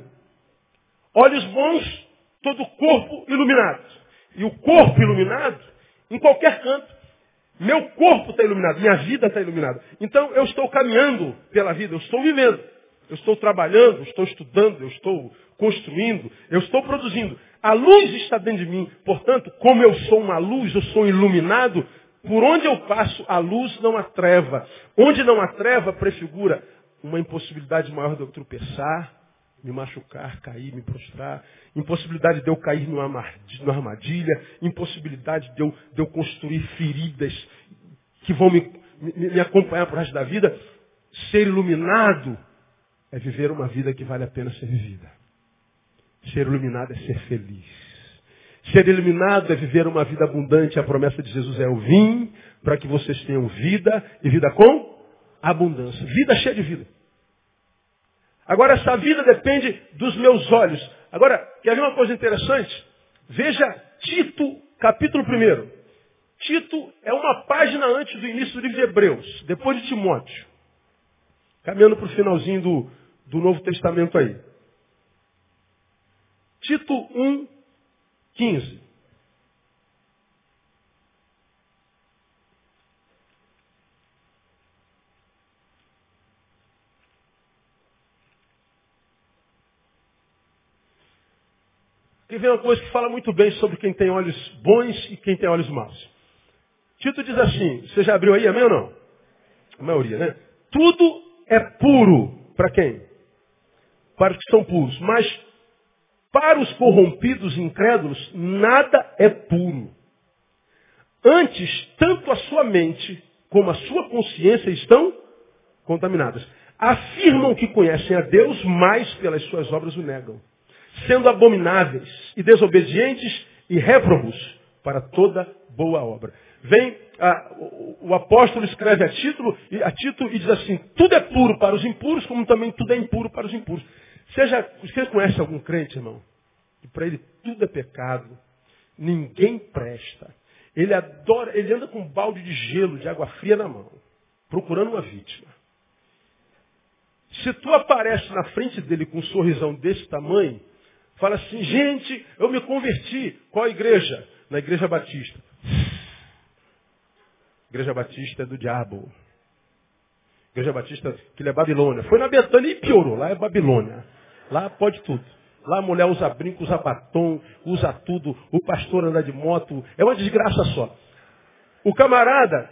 Olhos bons, todo o corpo iluminado. E o corpo iluminado, em qualquer canto, meu corpo está iluminado, minha vida está iluminada. Então eu estou caminhando pela vida, eu estou vivendo. Eu estou trabalhando, eu estou estudando, eu estou construindo, eu estou produzindo. A luz está dentro de mim. Portanto, como eu sou uma luz, eu sou iluminado, por onde eu passo, a luz não há treva. Onde não há treva, prefigura uma impossibilidade maior de eu tropeçar, me machucar, cair, me prostrar, impossibilidade de eu cair numa armadilha, impossibilidade de eu, de eu construir feridas que vão me, me, me acompanhar para o resto da vida. Ser iluminado é viver uma vida que vale a pena ser vivida. Ser iluminado é ser feliz. Ser eliminado é viver uma vida abundante. A promessa de Jesus é: Eu vim para que vocês tenham vida e vida com abundância. Vida cheia de vida. Agora, essa vida depende dos meus olhos. Agora, quer ver uma coisa interessante? Veja Tito, capítulo 1. Tito é uma página antes do início do livro de Hebreus, depois de Timóteo. Caminhando para o finalzinho do, do Novo Testamento aí. Tito 1, 15. Aqui vem uma coisa que fala muito bem sobre quem tem olhos bons e quem tem olhos maus. Tito diz assim, você já abriu aí, amém ou não? A maioria, né? Tudo é puro para quem? Para os que são puros. Mas para os corrompidos e incrédulos, nada é puro. Antes, tanto a sua mente como a sua consciência estão contaminadas. Afirmam que conhecem a Deus, mas pelas suas obras o negam. Sendo abomináveis e desobedientes e réprobos para toda boa obra. Vem, o, o apóstolo escreve a, título, a Tito e diz assim, tudo é puro para os impuros, como também tudo é impuro para os impuros. Seja, você conhece algum crente, irmão? Que para ele tudo é pecado. Ninguém presta. Ele adora, ele anda com um balde de gelo, de água fria na mão, procurando uma vítima. Se tu aparece na frente dele com um sorrisão desse tamanho, fala assim, gente, eu me converti. Qual igreja? Na igreja batista. Igreja batista é do diabo. Igreja batista, que é Babilônia. Foi na Betânia e piorou. Lá é Babilônia. Lá pode tudo. Lá a mulher usa brinco, usa batom, usa tudo. O pastor anda de moto. É uma desgraça só. O camarada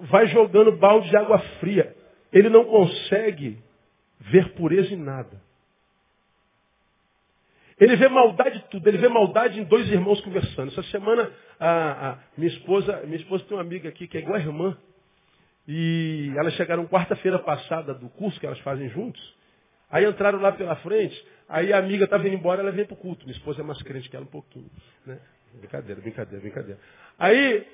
vai jogando balde de água fria. Ele não consegue ver pureza em nada. Ele vê maldade em tudo. Ele vê maldade em dois irmãos conversando. Essa semana, a, a minha esposa, minha esposa tem uma amiga aqui que é igual a irmã. E elas chegaram quarta-feira passada do curso que elas fazem juntos. Aí entraram lá pela frente, aí a amiga estava indo embora, ela veio para o culto. Minha esposa é mais crente que ela um pouquinho. Né? Brincadeira, brincadeira, brincadeira. Aí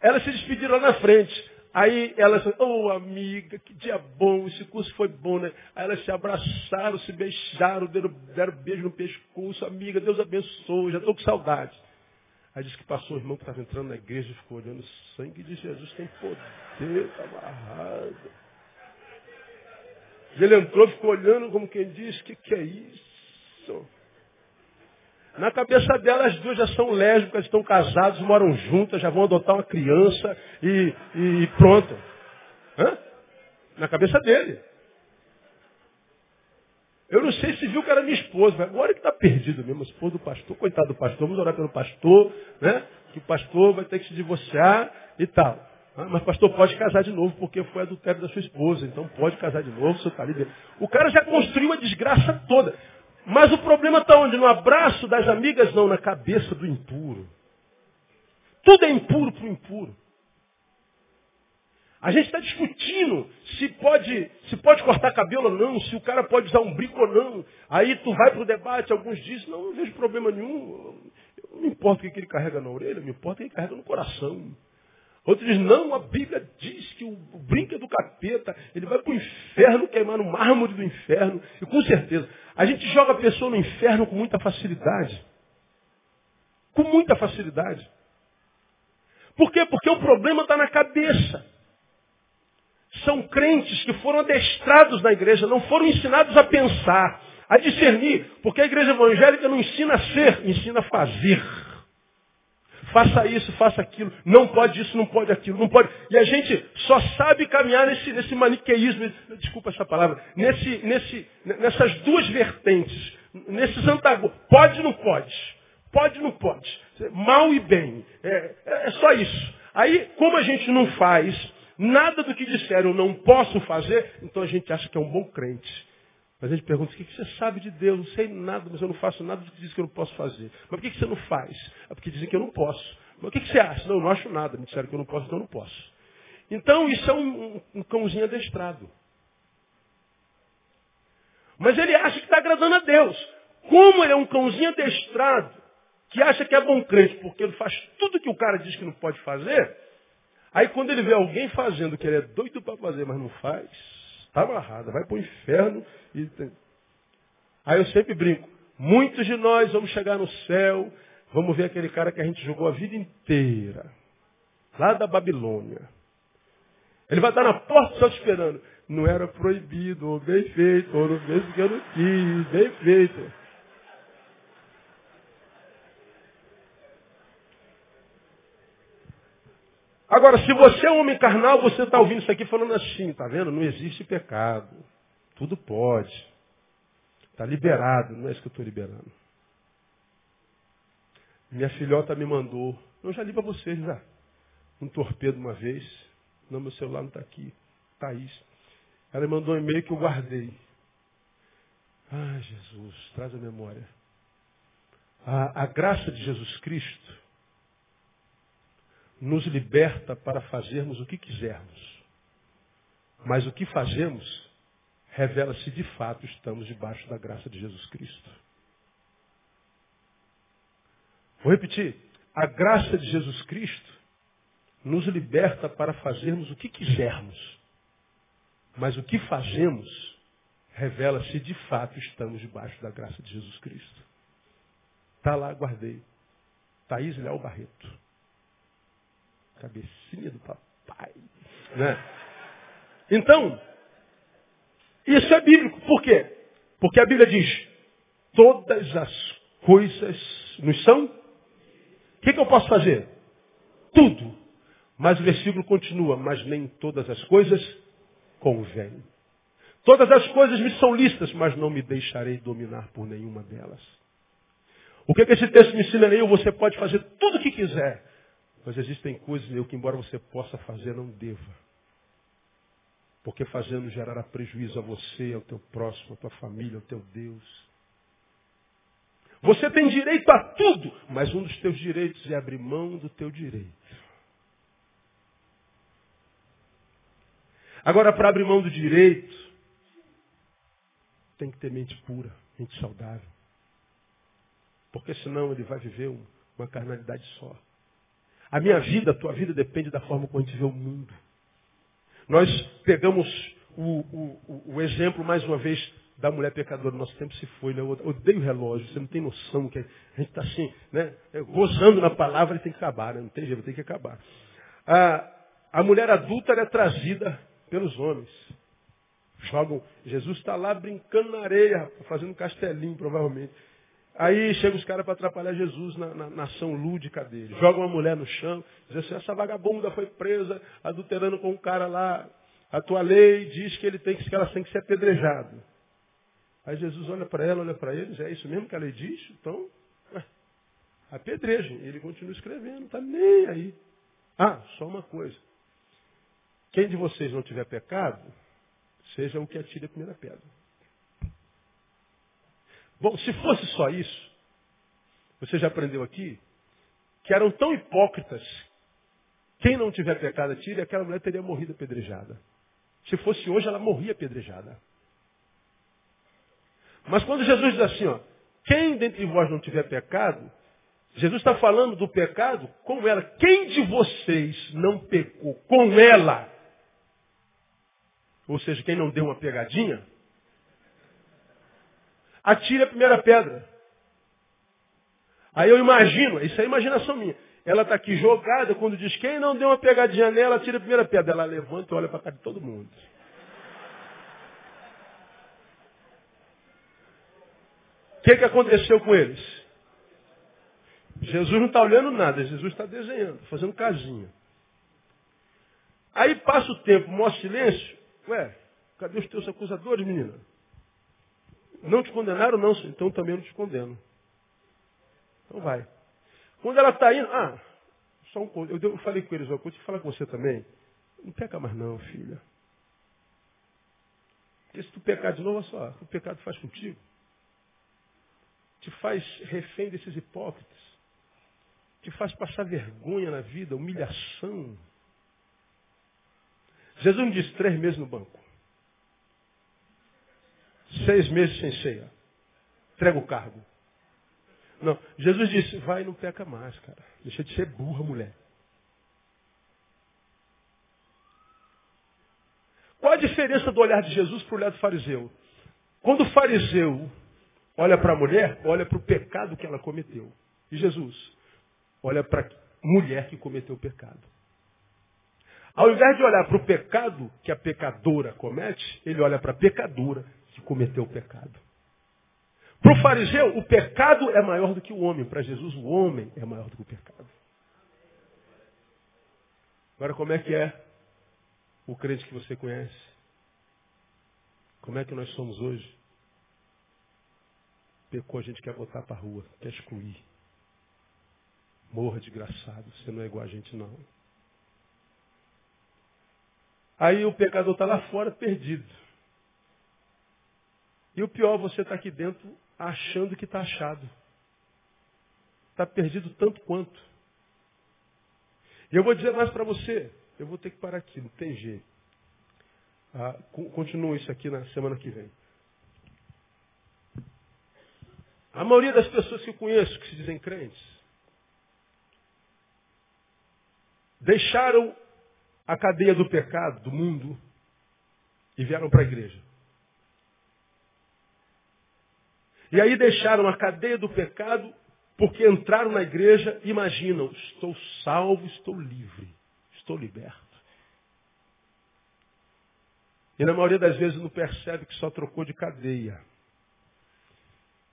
elas se despediram lá na frente. Aí elas, oh amiga, que dia bom, esse curso foi bom, né? Aí elas se abraçaram, se beijaram, deram, deram beijo no pescoço, amiga, Deus abençoe, já estou com saudade. Aí disse que passou o irmão que estava entrando na igreja e ficou olhando, o sangue de Jesus tem poder, está amarrado. Ele entrou, ficou olhando como quem diz, o que, que é isso? Na cabeça dela, as duas já são lésbicas, estão casadas, moram juntas, já vão adotar uma criança e, e pronto. Hã? Na cabeça dele. Eu não sei se viu que era minha esposa, mas agora que está perdido mesmo, a esposa do pastor, coitado do pastor, vamos orar pelo pastor, né? Que o pastor vai ter que se divorciar e tal. Mas pastor, pode casar de novo, porque foi adultério da sua esposa, então pode casar de novo, você está ali O cara já construiu a desgraça toda. Mas o problema está onde? No abraço das amigas, não, na cabeça do impuro. Tudo é impuro para o impuro. A gente está discutindo se pode, se pode cortar cabelo ou não, se o cara pode usar um brinco ou não. Aí tu vai para o debate, alguns dizem, não, não vejo problema nenhum. Não me importa o que ele carrega na orelha, me importa o que ele carrega no coração. Outros dizem, não, a Bíblia diz que o, o brinco é do capeta, ele vai para o inferno queimar no mármore do inferno. E com certeza, a gente joga a pessoa no inferno com muita facilidade. Com muita facilidade. Por quê? Porque o problema está na cabeça. São crentes que foram adestrados na igreja, não foram ensinados a pensar, a discernir, porque a igreja evangélica não ensina a ser, ensina a fazer faça isso, faça aquilo, não pode isso, não pode aquilo, não pode. E a gente só sabe caminhar nesse, nesse maniqueísmo, desculpa essa palavra, nesse, nesse, nessas duas vertentes, nesses antagônicos. Pode, não pode. Pode, não pode. Mal e bem. É, é, é só isso. Aí, como a gente não faz nada do que disseram não posso fazer, então a gente acha que é um bom crente. Mas a gente pergunta, o que você sabe de Deus? Não sei nada, mas eu não faço nada do que diz que eu não posso fazer. Mas por que você não faz? É porque dizem que eu não posso. Mas o que você acha? Não, eu não acho nada. Me disseram que eu não posso, então eu não posso. Então isso é um, um cãozinho adestrado. Mas ele acha que está agradando a Deus. Como ele é um cãozinho adestrado, que acha que é bom crente porque ele faz tudo que o cara diz que não pode fazer, aí quando ele vê alguém fazendo que ele é doido para fazer, mas não faz, está amarrado, vai para o inferno. E... Aí eu sempre brinco, muitos de nós vamos chegar no céu, vamos ver aquele cara que a gente jogou a vida inteira, lá da Babilônia. Ele vai estar na porta só esperando. Não era proibido, bem feito, não fez que eu não quis, bem feito. Agora, se você é um homem carnal, você está ouvindo isso aqui falando assim, tá vendo? Não existe pecado. Tudo pode. Está liberado, não é isso que eu estou liberando. Minha filhota me mandou, eu já li para vocês já, um torpedo uma vez. Não, meu celular não está aqui. Thaís. Ela me mandou um e-mail que eu guardei. Ah, Jesus, traz a memória. A, a graça de Jesus Cristo nos liberta para fazermos o que quisermos. Mas o que fazemos revela se de fato estamos debaixo da graça de Jesus Cristo. Vou repetir. A graça de Jesus Cristo nos liberta para fazermos o que quisermos. Mas o que fazemos revela se de fato estamos debaixo da graça de Jesus Cristo. Está lá, guardei. Thaís Léo Barreto cabecinha do papai. Né? Então, isso é bíblico. Por quê? Porque a Bíblia diz, todas as coisas nos são. O que, que eu posso fazer? Tudo. Mas o versículo continua, mas nem todas as coisas convêm. Todas as coisas me são listas, mas não me deixarei dominar por nenhuma delas. O que, que esse texto me ensina? Eu, você pode fazer tudo o que quiser, mas existem coisas, meu, que embora você possa fazer, não deva. Porque fazendo gerará prejuízo a você, ao teu próximo, à tua família, ao teu Deus. Você tem direito a tudo, mas um dos teus direitos é abrir mão do teu direito. Agora, para abrir mão do direito, tem que ter mente pura, mente saudável. Porque senão ele vai viver uma carnalidade só. A minha vida, a tua vida depende da forma como a gente vê o mundo. Nós pegamos o, o, o exemplo, mais uma vez, da mulher pecadora. Nosso tempo se foi, né? Eu odeio relógio, você não tem noção que a gente está assim, né? É, gozando na palavra e tem que acabar, né? Não tem jeito, tem que acabar. A, a mulher adulta é trazida pelos homens. Jogam, Jesus está lá brincando na areia, fazendo castelinho, provavelmente. Aí chegam os caras para atrapalhar Jesus na, na, na, ação lúdica dele. Jogam uma mulher no chão, dizem assim, essa vagabunda foi presa, adulterando com um cara lá. A tua lei diz que ele tem que, ela tem que ser apedrejado. Aí Jesus olha para ela, olha para eles, é isso mesmo que a lei diz? Então, ué, apedrejem. Ele continua escrevendo, não está nem aí. Ah, só uma coisa. Quem de vocês não tiver pecado, seja o que atire a primeira pedra. Bom, se fosse só isso, você já aprendeu aqui, que eram tão hipócritas, quem não tiver pecado atire, aquela mulher teria morrido apedrejada. Se fosse hoje, ela morria apedrejada. Mas quando Jesus diz assim, ó, quem dentre vós não tiver pecado, Jesus está falando do pecado com ela. Quem de vocês não pecou com ela? Ou seja, quem não deu uma pegadinha, atire a primeira pedra. Aí eu imagino, isso é imaginação minha. Ela está aqui jogada, quando diz quem não deu uma pegadinha nela, atira a primeira pedra. Ela levanta e olha para cara de todo mundo. O que, que aconteceu com eles? Jesus não está olhando nada, Jesus está desenhando, fazendo casinha. Aí passa o tempo, mostra silêncio. Ué, cadê os teus acusadores, menina? Não te condenaram? Não, então também não te condeno. Então vai. Quando ela está indo, ah, só um eu, eu falei com eles, eu vou te falar com você também. Não peca mais não, filha. Porque se tu pecar de novo, olha só, o pecado faz contigo. Te faz refém desses hipócritas. Te faz passar vergonha na vida, humilhação. Jesus me disse três meses no banco. Seis meses sem ceia. Entrega o cargo. Não. Jesus disse, vai e não peca mais, cara. Deixa de ser burra, mulher. Qual a diferença do olhar de Jesus para o olhar do fariseu? Quando o fariseu olha para a mulher, olha para o pecado que ela cometeu. E Jesus olha para a mulher que cometeu o pecado. Ao invés de olhar para o pecado que a pecadora comete, ele olha para a pecadora cometeu o pecado. Para o fariseu, o pecado é maior do que o homem. Para Jesus, o homem é maior do que o pecado. Agora, como é que é o crente que você conhece? Como é que nós somos hoje? Pecou, a gente quer botar para a rua, quer excluir. Morra, desgraçado, você não é igual a gente não. Aí o pecador está lá fora perdido. E o pior, você está aqui dentro achando que está achado. Está perdido tanto quanto. E eu vou dizer mais para você. Eu vou ter que parar aqui, não tem jeito. Ah, continua isso aqui na semana que vem. A maioria das pessoas que eu conheço, que se dizem crentes, deixaram a cadeia do pecado, do mundo, e vieram para a igreja. E aí deixaram a cadeia do pecado porque entraram na igreja imaginam, estou salvo, estou livre, estou liberto. E na maioria das vezes não percebe que só trocou de cadeia.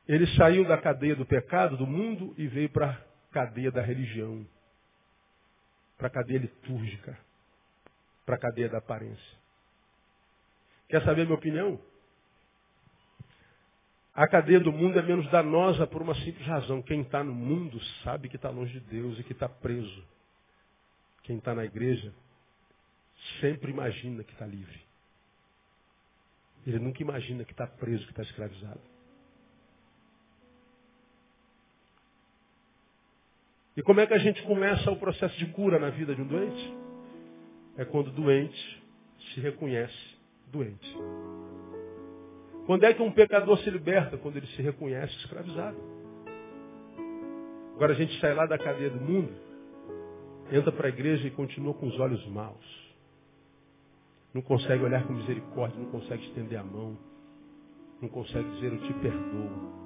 Ele saiu da cadeia do pecado, do mundo, e veio para a cadeia da religião, para a cadeia litúrgica para a cadeia da aparência. Quer saber a minha opinião? A cadeia do mundo é menos danosa por uma simples razão. Quem está no mundo sabe que está longe de Deus e que está preso. Quem está na igreja sempre imagina que está livre. Ele nunca imagina que está preso, que está escravizado. E como é que a gente começa o processo de cura na vida de um doente? é quando o doente se reconhece doente. Quando é que um pecador se liberta? Quando ele se reconhece escravizado. Agora a gente sai lá da cadeia do mundo, entra para a igreja e continua com os olhos maus. Não consegue olhar com misericórdia, não consegue estender a mão, não consegue dizer eu te perdoo.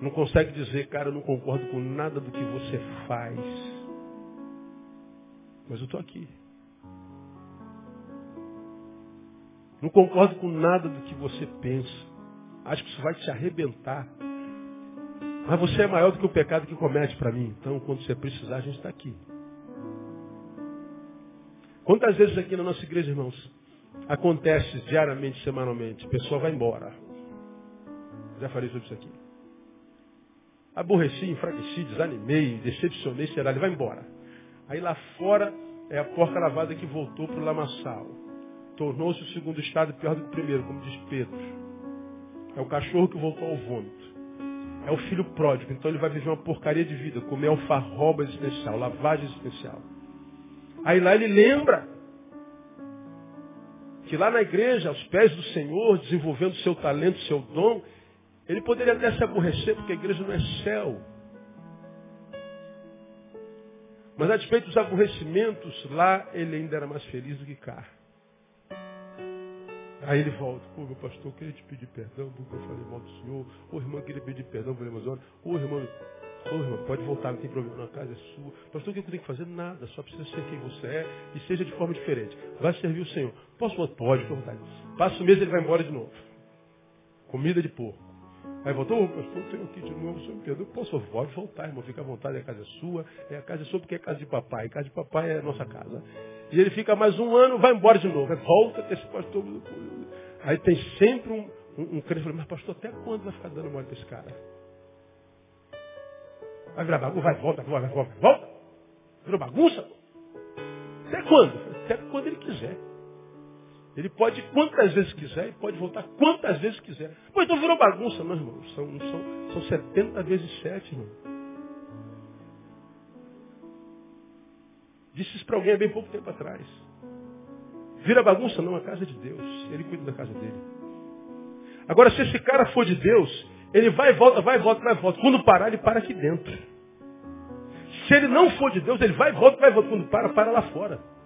Não consegue dizer, cara, eu não concordo com nada do que você faz. Mas eu estou aqui. Não concordo com nada do que você pensa. Acho que isso vai te arrebentar. Mas você é maior do que o pecado que comete para mim. Então, quando você precisar, a gente está aqui. Quantas vezes aqui na nossa igreja, irmãos, acontece diariamente, semanalmente, a pessoa vai embora. Já falei sobre isso aqui. Aborreci, enfraqueci, desanimei, decepcionei, será, ele vai embora. Aí lá fora é a porca lavada que voltou para o lamaçal. Tornou-se o segundo estado pior do que o primeiro, como diz Pedro. É o cachorro que voltou ao vômito. É o filho pródigo. Então ele vai viver uma porcaria de vida, comer alfarroba existencial, lavagem existencial. Aí lá ele lembra que lá na igreja, aos pés do Senhor, desenvolvendo seu talento, seu dom, ele poderia até se aborrecer, porque a igreja não é céu. Mas a despeito dos aborrecimentos, lá ele ainda era mais feliz do que cá. Aí ele volta, pô, meu pastor, queria te pedir perdão porque eu falei mal do senhor. Ô irmão, eu queria pedir perdão por mais horas. Ô irmão, ô irmão, pode voltar, não tem problema, na casa é sua. Pastor, o que eu tenho que fazer? Nada, só precisa ser quem você é e seja de forma diferente. Vai servir o Senhor. Posso? Pode, por vontade. Passa o mês ele vai embora de novo. Comida de porco. Aí voltou, ô pastor, tenho aqui de novo, o senhor me perdoa. Posso? Pode voltar, irmão, fica à vontade, a casa é sua. É a casa é sua porque é casa de papai. A casa de papai é a nossa casa. E ele fica mais um ano, vai embora de novo. Aí volta, esse pastor Aí tem sempre um, um, um crente mas pastor, até quando vai ficar dando mole para esse cara? Vai virar bagunça, vai, volta, volta, volta, volta. Virou bagunça? Até quando? Até quando ele quiser. Ele pode ir quantas vezes quiser e pode voltar quantas vezes quiser. Pois então virou bagunça, não, irmão. São, são, são 70 vezes 7, irmão. Disse isso para alguém há bem pouco tempo atrás. Vira bagunça? Não, a casa é de Deus. Ele cuida da casa dele. Agora, se esse cara for de Deus, Ele vai e volta, vai e volta, vai e volta. Quando parar, ele para aqui dentro. Se ele não for de Deus, ele vai e volta, vai e volta. Quando para, para lá fora.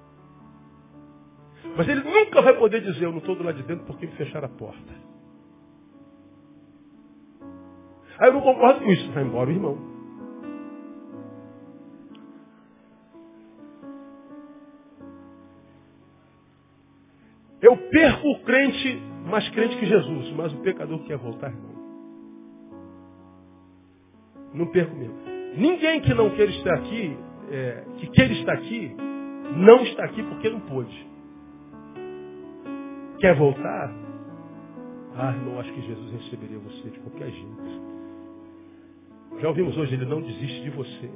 Mas ele nunca vai poder dizer, eu não estou do lado de dentro porque me fecharam a porta. Aí eu não concordo com isso. Vai embora o irmão. Eu perco o crente mais crente que Jesus, mas o pecador quer voltar, irmão. Não perco mesmo. Ninguém que não queira estar aqui, é, que queira estar aqui, não está aqui porque não pôde. Quer voltar? Ah, irmão, acho que Jesus receberia você de qualquer jeito. Já ouvimos hoje, ele não desiste de você.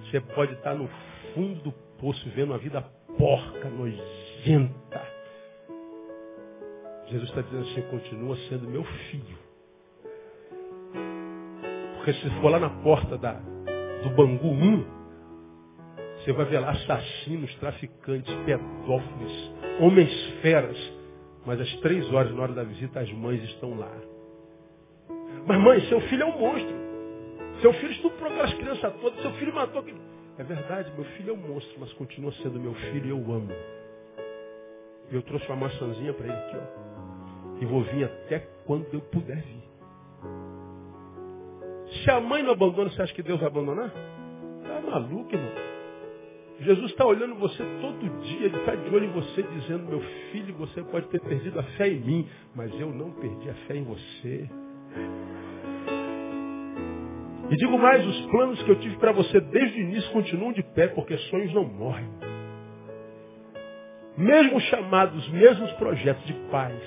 Você pode estar no fundo do poço vendo a vida porca, nojenta. Jesus está dizendo assim, continua sendo meu filho. Porque se for lá na porta da, do Bangu 1, você vai ver lá assassinos, traficantes, pedófilos, homens feras. Mas às três horas, na hora da visita, as mães estão lá. Mas mãe, seu filho é um monstro. Seu filho estuprou aquelas crianças todas, seu filho matou aquele. É verdade, meu filho é um monstro, mas continua sendo meu filho e eu amo. E eu trouxe uma maçãzinha para ele aqui, ó. E vou vir até quando eu puder vir. Se a mãe não abandona, você acha que Deus vai abandonar? Tá maluco, irmão. Jesus está olhando você todo dia, ele está de olho em você, dizendo, meu filho, você pode ter perdido a fé em mim, mas eu não perdi a fé em você. E digo mais, os planos que eu tive para você desde o início continuam de pé, porque sonhos não morrem. Mesmo chamados, mesmos projetos de paz.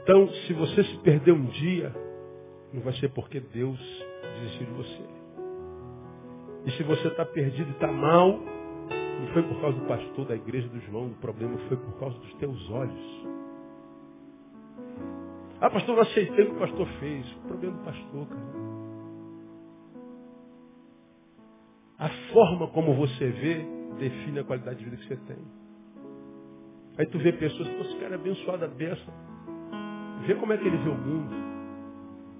Então, se você se perder um dia, não vai ser porque Deus desistiu de você. E se você está perdido e está mal, não foi por causa do pastor, da igreja, do João, o problema foi por causa dos teus olhos. Ah, pastor, não aceitei o que o pastor fez. O problema do pastor, cara. A forma como você vê define a qualidade de vida que você tem. Aí tu vê pessoas, esse cara é abençoado a. Vê como é que ele vê o mundo.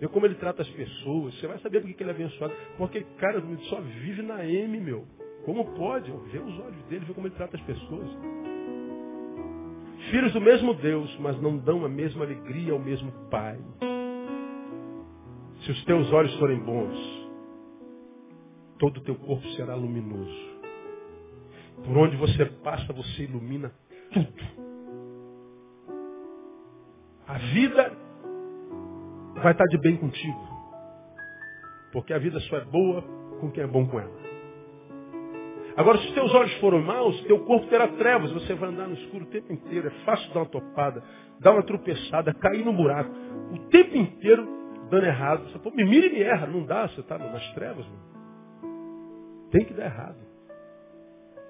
Vê como ele trata as pessoas. Você vai saber por que ele é abençoado. Porque, cara, só vive na M, meu. Como pode? Vê os olhos dele, vê como ele trata as pessoas. Filhos do mesmo Deus, mas não dão a mesma alegria ao mesmo Pai. Se os teus olhos forem bons, todo o teu corpo será luminoso. Por onde você passa, você ilumina tudo. A vida vai estar de bem contigo. Porque a vida só é boa com quem é bom com ela. Agora, se os teus olhos foram maus, teu corpo terá trevas. Você vai andar no escuro o tempo inteiro. É fácil dar uma topada, dar uma tropeçada, cair no buraco. O tempo inteiro dando errado. Você, pô, me mira e me erra. Não dá, você está nas trevas. Mano. Tem que dar errado.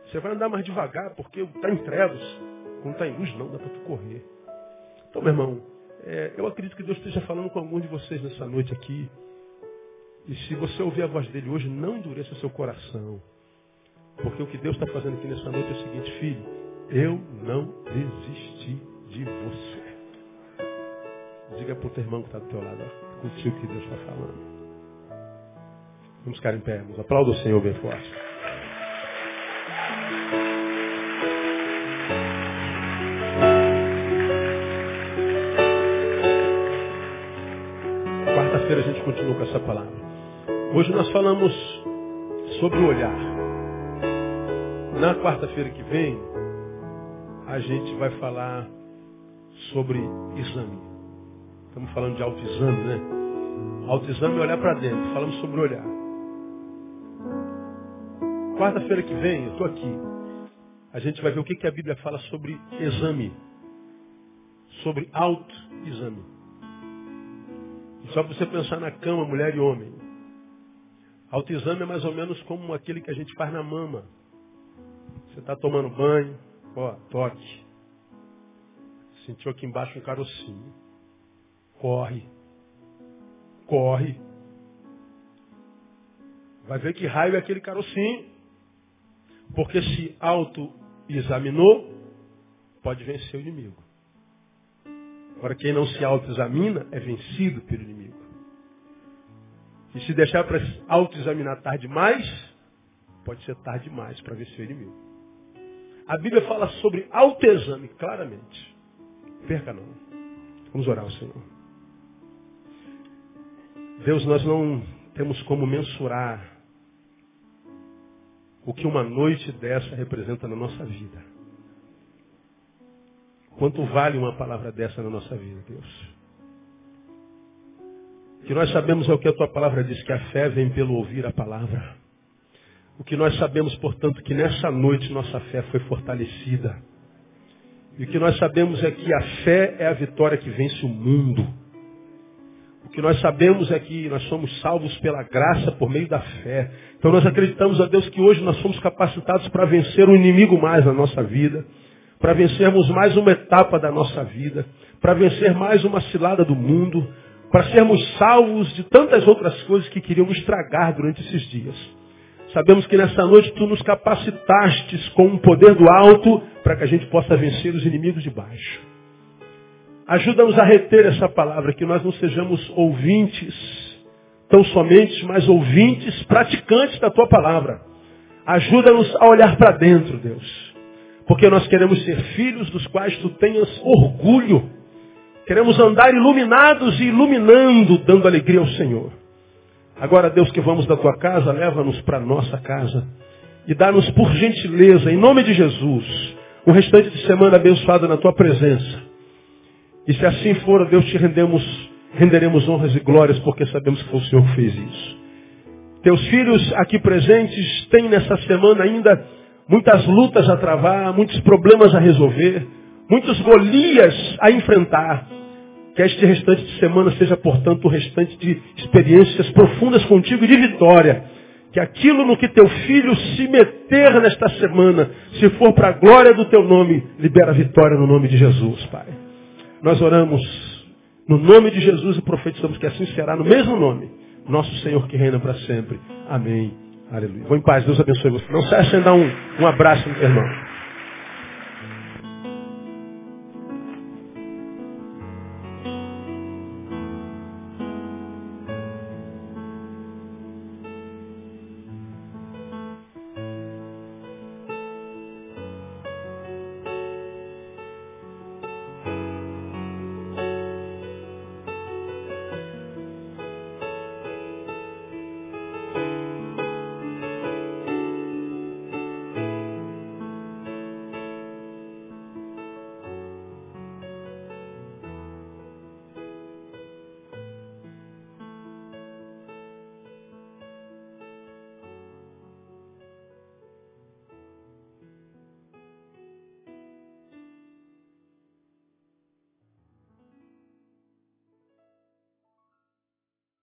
Você vai andar mais devagar, porque está em trevas. Quando está em luz, não, dá para tu correr. Então, meu irmão, é, eu acredito que Deus esteja falando com alguns de vocês nessa noite aqui. E se você ouvir a voz dele hoje, não endureça o seu coração. Porque o que Deus está fazendo aqui nessa noite é o seguinte, filho, eu não desisti de você. Diga para o teu irmão que está do teu lado, ó, contigo que Deus está falando. Vamos ficar em pé, irmãos. Aplauda o Senhor bem forte. Quarta-feira a gente continua com essa palavra. Hoje nós falamos sobre o olhar. Na quarta-feira que vem, a gente vai falar sobre exame. Estamos falando de autoexame, né? Autoexame é olhar para dentro. Falamos sobre olhar. Quarta-feira que vem, eu estou aqui. A gente vai ver o que, que a Bíblia fala sobre exame. Sobre autoexame. Só para você pensar na cama, mulher e homem. Autoexame é mais ou menos como aquele que a gente faz na mama. Você está tomando banho, ó, toque. Sentiu aqui embaixo um carocinho. Corre. Corre. Vai ver que raio é aquele carocinho. Porque se auto-examinou, pode vencer o inimigo. Agora, quem não se autoexamina é vencido pelo inimigo. E se deixar para autoexaminar tarde demais, pode ser tarde demais para vencer o inimigo. A Bíblia fala sobre autoexame, claramente. Perca não. Vamos orar ao Senhor. Deus, nós não temos como mensurar o que uma noite dessa representa na nossa vida. Quanto vale uma palavra dessa na nossa vida, Deus? O que nós sabemos é o que a tua palavra diz, que a fé vem pelo ouvir a palavra. O que nós sabemos, portanto, que nessa noite nossa fé foi fortalecida. E o que nós sabemos é que a fé é a vitória que vence o mundo. O que nós sabemos é que nós somos salvos pela graça por meio da fé. Então nós acreditamos a Deus que hoje nós somos capacitados para vencer um inimigo mais na nossa vida, para vencermos mais uma etapa da nossa vida, para vencer mais uma cilada do mundo, para sermos salvos de tantas outras coisas que queriam estragar durante esses dias. Sabemos que nessa noite tu nos capacitastes com o poder do alto para que a gente possa vencer os inimigos de baixo. Ajuda-nos a reter essa palavra, que nós não sejamos ouvintes, tão somente, mas ouvintes, praticantes da tua palavra. Ajuda-nos a olhar para dentro, Deus. Porque nós queremos ser filhos dos quais tu tenhas orgulho. Queremos andar iluminados e iluminando, dando alegria ao Senhor. Agora, Deus, que vamos da tua casa, leva-nos para nossa casa. E dá-nos por gentileza, em nome de Jesus, o restante de semana abençoado na tua presença. E se assim for, Deus te rendemos, renderemos honras e glórias, porque sabemos que foi o Senhor que fez isso. Teus filhos aqui presentes têm nessa semana ainda muitas lutas a travar, muitos problemas a resolver, muitos Golias a enfrentar. Que este restante de semana seja, portanto, o restante de experiências profundas contigo e de vitória. Que aquilo no que teu filho se meter nesta semana, se for para a glória do teu nome, libera vitória no nome de Jesus, Pai. Nós oramos no nome de Jesus e profetizamos que assim será no mesmo nome. Nosso Senhor que reina para sempre. Amém. Aleluia. Vou em paz. Deus abençoe você. Não se sem dar um, um abraço irmão.